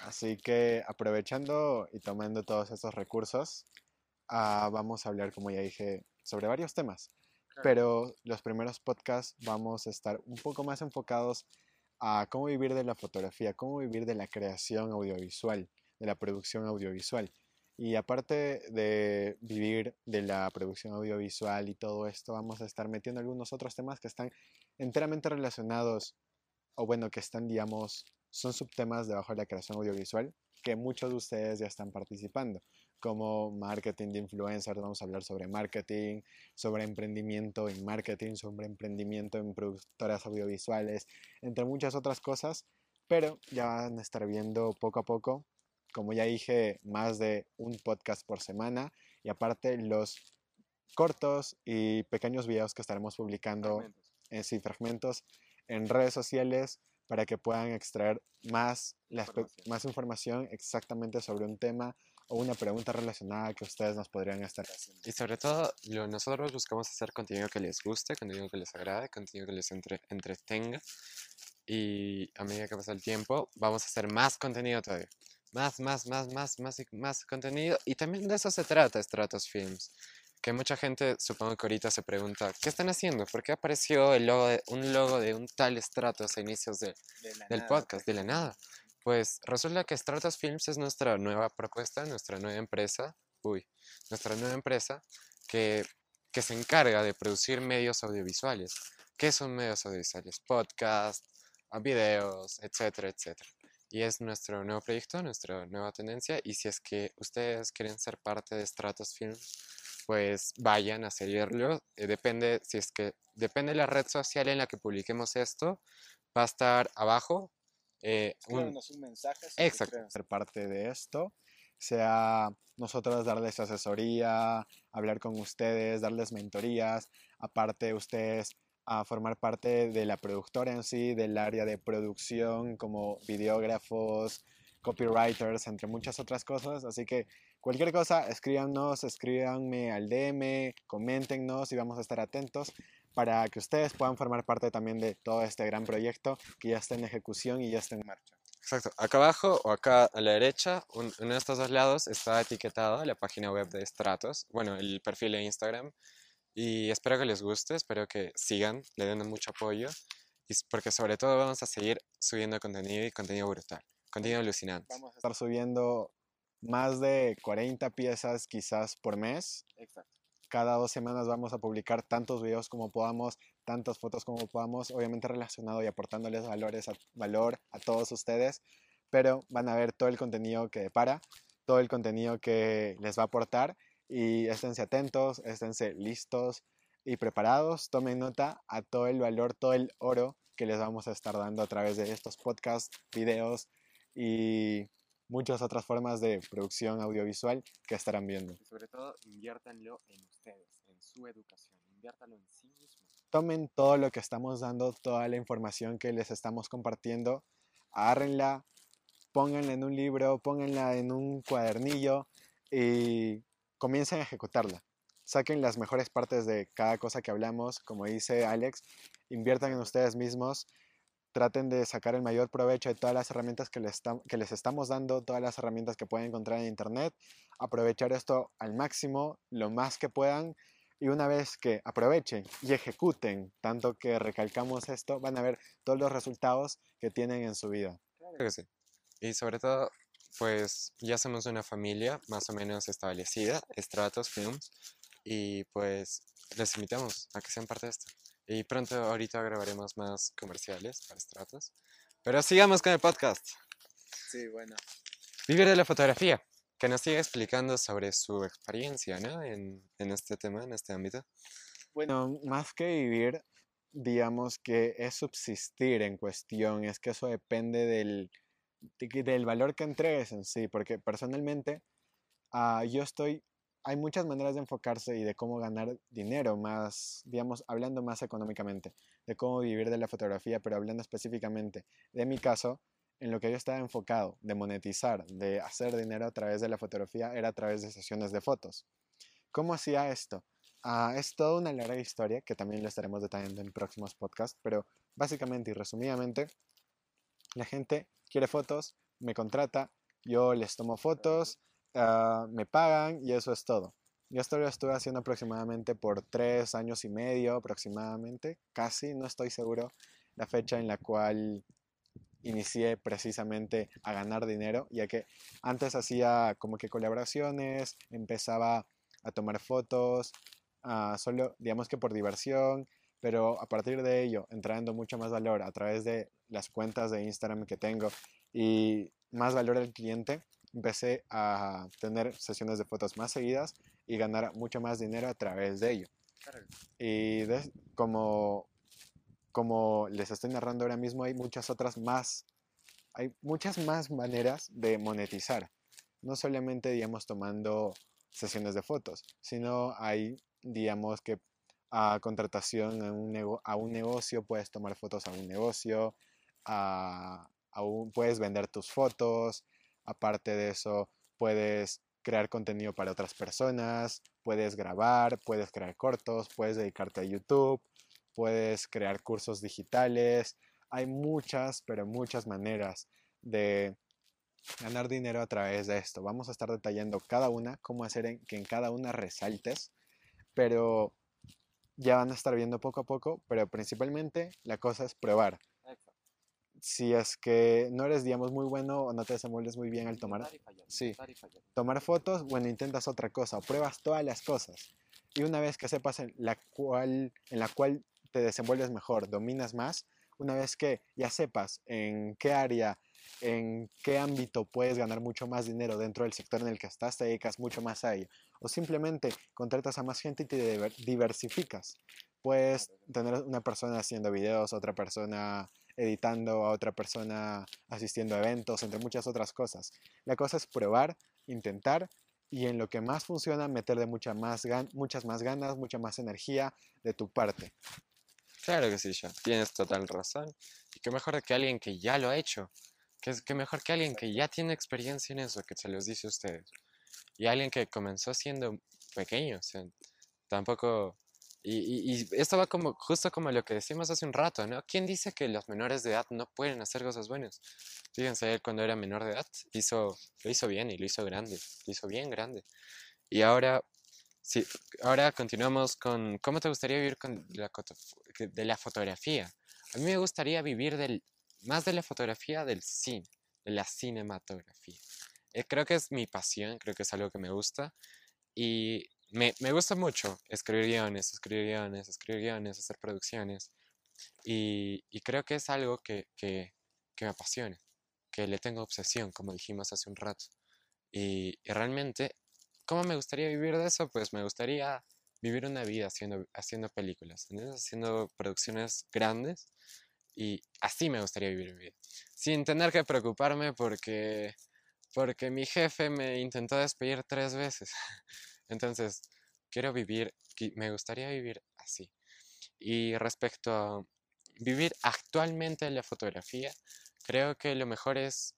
A: Así que aprovechando y tomando todos estos recursos, ah, vamos a hablar, como ya dije, sobre varios temas.
C: Claro.
A: Pero los primeros podcasts vamos a estar un poco más enfocados a cómo vivir de la fotografía, cómo vivir de la creación audiovisual, de la producción audiovisual. Y aparte de vivir de la producción audiovisual y todo esto, vamos a estar metiendo algunos otros temas que están enteramente relacionados, o bueno, que están, digamos, son subtemas debajo de la creación audiovisual, que muchos de ustedes ya están participando, como marketing de influencers, vamos a hablar sobre marketing, sobre emprendimiento en marketing, sobre emprendimiento en productoras audiovisuales, entre muchas otras cosas, pero ya van a estar viendo poco a poco, como ya dije, más de un podcast por semana y aparte los cortos y pequeños videos que estaremos publicando
C: Fragmentos.
A: en sí, fragmentos en redes sociales para que puedan extraer más, la
C: Información.
A: más información exactamente sobre un tema o una pregunta relacionada que ustedes nos podrían estar haciendo.
B: Y sobre todo, lo, nosotros buscamos hacer contenido que les guste, contenido que les agrade, contenido que les entre- entretenga. Y a medida que pasa el tiempo, vamos a hacer más contenido todavía. Más, más, más, más, más y más contenido. Y también de eso se trata Stratos Films. Que mucha gente, supongo que ahorita se pregunta, ¿qué están haciendo? ¿Por qué apareció el logo de- un logo de un tal Stratos a inicios de,
C: De
B: del
C: nada,
B: podcast, de la nada. Pues resulta que Stratos Films es nuestra nueva propuesta, nuestra nueva empresa, uy, nuestra nueva empresa que, que se encarga de producir medios audiovisuales. ¿Qué son medios audiovisuales? Podcast, a videos, etcétera, etcétera. Y es nuestro nuevo proyecto, nuestra nueva tendencia. Y si es que ustedes quieren ser parte de Stratos Films, pues vayan a seguirlo. Eh, depende, si es que depende de la red social en la que publiquemos esto, va a estar abajo. Eh, un-
C: un mensaje. si
B: Exacto.
A: ser parte de esto, sea nosotros darles asesoría, hablar con ustedes, darles mentorías, aparte ustedes a formar parte de la productora en sí, del área de producción como videógrafos, copywriters, entre muchas otras cosas, así que cualquier cosa, escríbanos, escríbanme al DM, coméntenos y vamos a estar atentos para que ustedes puedan formar parte también de todo este gran proyecto que ya está en ejecución y ya está en marcha.
B: Exacto. Acá abajo o acá a la derecha, un- uno de estos dos lados está etiquetado la página web de Stratos, bueno, el perfil de Instagram. Y espero que les guste, espero que sigan, le den mucho apoyo, y porque sobre todo vamos a seguir subiendo contenido y contenido brutal, contenido alucinante.
C: Vamos a
A: estar subiendo más de 40 piezas quizás por mes.
C: Exacto.
A: Cada dos semanas vamos a publicar tantos videos como podamos, tantas fotos como podamos, obviamente relacionado y aportándoles valores a, valor a todos ustedes, pero van a ver todo el contenido que depara, todo el contenido que les va a aportar y esténse atentos, esténse listos y preparados, tomen nota a todo el valor, todo el oro que les vamos a estar dando a través de estos podcasts, videos y muchas otras formas de producción audiovisual que estarán viendo.
C: Y sobre todo, inviértanlo en ustedes, en su educación. Inviértanlo en sí mismos.
A: Tomen todo lo que estamos dando, toda la información que les estamos compartiendo, agárrenla, pónganla en un libro, pónganla en un cuadernillo y comiencen a ejecutarla. Saquen las mejores partes de cada cosa que hablamos, como dice Alex, inviertan en ustedes mismos, traten de sacar el mayor provecho de todas las herramientas que les, que les estamos dando, todas las herramientas que pueden encontrar en Internet, aprovechar esto al máximo, lo más que puedan, y una vez que aprovechen y ejecuten, tanto que recalcamos esto, van a ver todos los resultados que tienen en su vida.
B: Creo que sí. Y sobre todo, pues ya somos una familia más o menos establecida, Stratos Films, y pues les invitamos a que sean parte de esto. Y pronto ahorita grabaremos más comerciales para Stratos. Pero sigamos con el podcast.
C: Sí, bueno.
B: Vivir de la fotografía, que nos siga explicando sobre su experiencia, ¿no? En, en este tema, en este ámbito.
A: Bueno, más que vivir, digamos que es subsistir en cuestión, es que eso depende del, del valor que entregues en sí, porque personalmente ah, yo estoy, hay muchas maneras de enfocarse y de cómo ganar dinero, más, digamos, hablando más económicamente, de cómo vivir de la fotografía, pero hablando específicamente de mi caso, en lo que yo estaba enfocado, de monetizar, de hacer dinero a través de la fotografía, era a través de sesiones de fotos. ¿Cómo hacía esto? Ah, es toda una larga historia que también lo estaremos detallando en próximos podcasts, pero básicamente y resumidamente, la gente quiere fotos, me contrata, yo les tomo fotos, ah, me pagan y eso es todo. Yo esto lo estuve haciendo aproximadamente por tres años y medio, aproximadamente, casi, no estoy seguro la fecha en la cual inicié precisamente a ganar dinero, ya que antes hacía como que colaboraciones, empezaba a tomar fotos, ah, solo digamos que por diversión, pero a partir de ello, entrando mucho más valor a través de las cuentas de Instagram que tengo y más valor al cliente, empecé a tener sesiones de fotos más seguidas y ganar mucho más dinero a través de ello. Y de- como, como les estoy narrando ahora mismo, hay muchas otras más, hay muchas más maneras de monetizar. No solamente, digamos, tomando sesiones de fotos, sino hay, digamos, que a contratación a un, nego- a un negocio, puedes tomar fotos a un negocio, a, a un- puedes vender tus fotos, aparte de eso, puedes crear contenido para otras personas, puedes grabar, puedes crear cortos, puedes dedicarte a YouTube, puedes crear cursos digitales. Hay muchas, pero muchas maneras de ganar dinero a través de esto. Vamos a estar detallando cada una, cómo hacer en- que en cada una resaltes, pero ya van a estar viendo poco a poco, pero principalmente la cosa es probar. Si es que no eres, digamos, muy bueno o no te desenvuelves muy bien al tomar,
C: fallar,
A: sí. tomar fotos, bueno, intentas otra cosa, o pruebas todas las cosas. Y una vez que sepas en la cual, en la cual te desenvuelves mejor, dominas más, una vez que ya sepas en qué área, en qué ámbito puedes ganar mucho más dinero dentro del sector en el que estás, te dedicas mucho más a ello. O simplemente contratas a más gente y te diver- diversificas. Puedes tener una persona haciendo videos, otra persona editando, a otra persona asistiendo a eventos, entre muchas otras cosas. La cosa es probar, intentar y en lo que más funciona meterle mucha más gan- muchas más ganas, mucha más energía de tu parte.
B: Claro que sí, ya. Tienes total razón. Y qué mejor que alguien que ya lo ha hecho. Es- qué mejor que alguien que ya tiene experiencia en eso, que se los dice a ustedes. Y alguien que comenzó siendo pequeño, o sea, tampoco... Y, y, y esto va como, justo como lo que decimos hace un rato, ¿no? ¿Quién dice que los menores de edad no pueden hacer cosas buenas? Fíjense, él cuando era menor de edad hizo, lo hizo bien y lo hizo grande, lo hizo bien grande. Y ahora, sí, ahora continuamos con, ¿cómo te gustaría vivir con la, de la fotografía? A mí me gustaría vivir del, más de la fotografía del cine, de la cinematografía. Eh, creo que es mi pasión, creo que es algo que me gusta. Y me, me gusta mucho escribir guiones, escribir guiones, escribir guiones, hacer producciones. Y, y creo que es algo que, que, que me apasiona, que le tengo obsesión, como dijimos hace un rato. Y, realmente, ¿cómo me gustaría vivir de eso? Pues me gustaría vivir una vida haciendo, haciendo películas, haciendo producciones grandes Y así me gustaría vivir mi vida. Sin tener que preocuparme porque, porque mi jefe me intentó despedir tres veces. [LAUGHS] Entonces, quiero vivir, me gustaría vivir así. Y respecto a vivir actualmente en la fotografía, creo que lo mejor es,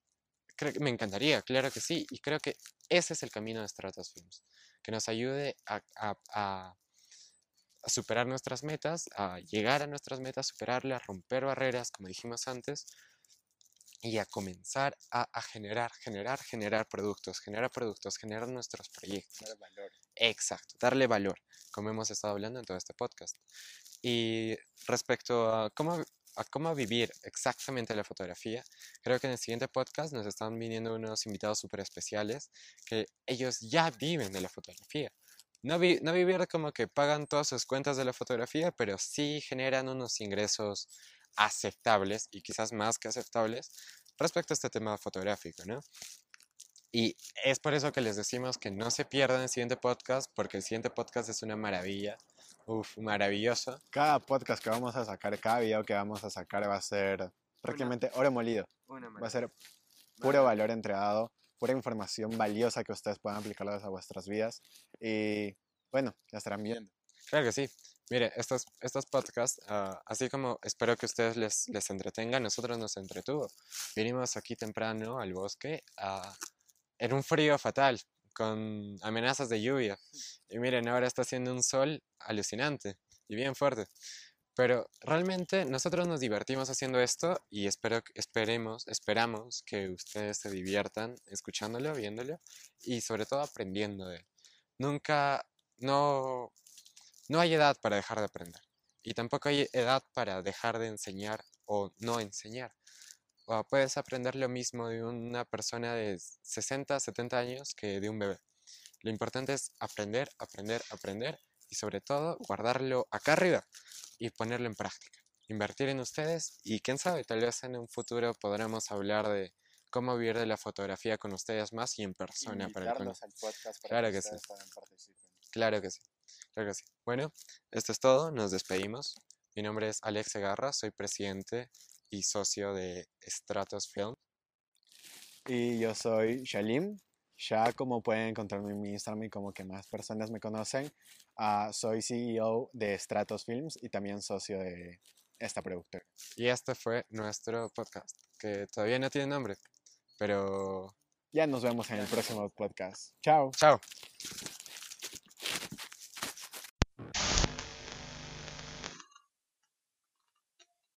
B: que me encantaría, claro que sí, y creo que ese es el camino de Stratos Films, que nos ayude a- a superar nuestras metas, a llegar a nuestras metas, superarlas, romper barreras, como dijimos antes, y a comenzar a, a generar, generar, generar productos, generar productos, generar nuestros proyectos.
C: Dar valor.
B: Exacto, darle valor, como hemos estado hablando en todo este podcast. Y respecto a cómo, a cómo vivir exactamente la fotografía, creo que en el siguiente podcast nos están viniendo unos invitados súper especiales que ellos ya viven de la fotografía. No, vi- no vivir como que pagan todas sus cuentas de la fotografía, pero sí generan unos ingresos aceptables y quizás más que aceptables respecto a este tema fotográfico, ¿no? Y es por eso que les decimos que no se pierdan el siguiente podcast, porque el siguiente podcast es una maravilla. Uf, maravilloso.
A: Cada podcast que vamos a sacar, cada video que vamos a sacar va a ser prácticamente oro molido.
C: Una
A: Va a ser puro valor entregado, pura información valiosa que ustedes puedan aplicarlas a vuestras vidas. Y bueno, ya estarán viendo.
B: Claro que sí. Mire, estos, estos podcasts, ah, así como espero que ustedes les, les entretengan, nosotros nos entretuvo. Vinimos aquí temprano al bosque a, en un frío fatal, con amenazas de lluvia. Y miren, ahora está haciendo un sol alucinante y bien fuerte. Pero realmente nosotros nos divertimos haciendo esto y espero, esperemos, esperamos que ustedes se diviertan escuchándolo, viéndolo y sobre todo aprendiendo de él. Nunca, no, no hay edad para dejar de aprender y tampoco hay edad para dejar de enseñar o no enseñar. O puedes aprender lo mismo de una persona de 60, 70 años que de un bebé. Lo importante es aprender, aprender, aprender y sobre todo guardarlo acá arriba y ponerlo en práctica. Invertir en ustedes y quién sabe, tal vez en un futuro podremos hablar de cómo vivir de la fotografía con ustedes más y en persona. Para el
C: Invitarlos al podcast para
B: Claro
C: que,
B: que sí. Claro que sí, claro que sí. Bueno, esto es todo, nos despedimos. Mi nombre es Alex Segarra, soy presidente y socio de Stratos Film.
A: Y yo soy Shalim. Ya como pueden encontrarme en mi Instagram y como que más personas me conocen, ah, soy CEO de Stratos Films y también socio de esta productora.
B: Y este fue nuestro podcast, que todavía no tiene nombre, pero
A: Ya nos vemos en el próximo podcast. Chao.
B: chao.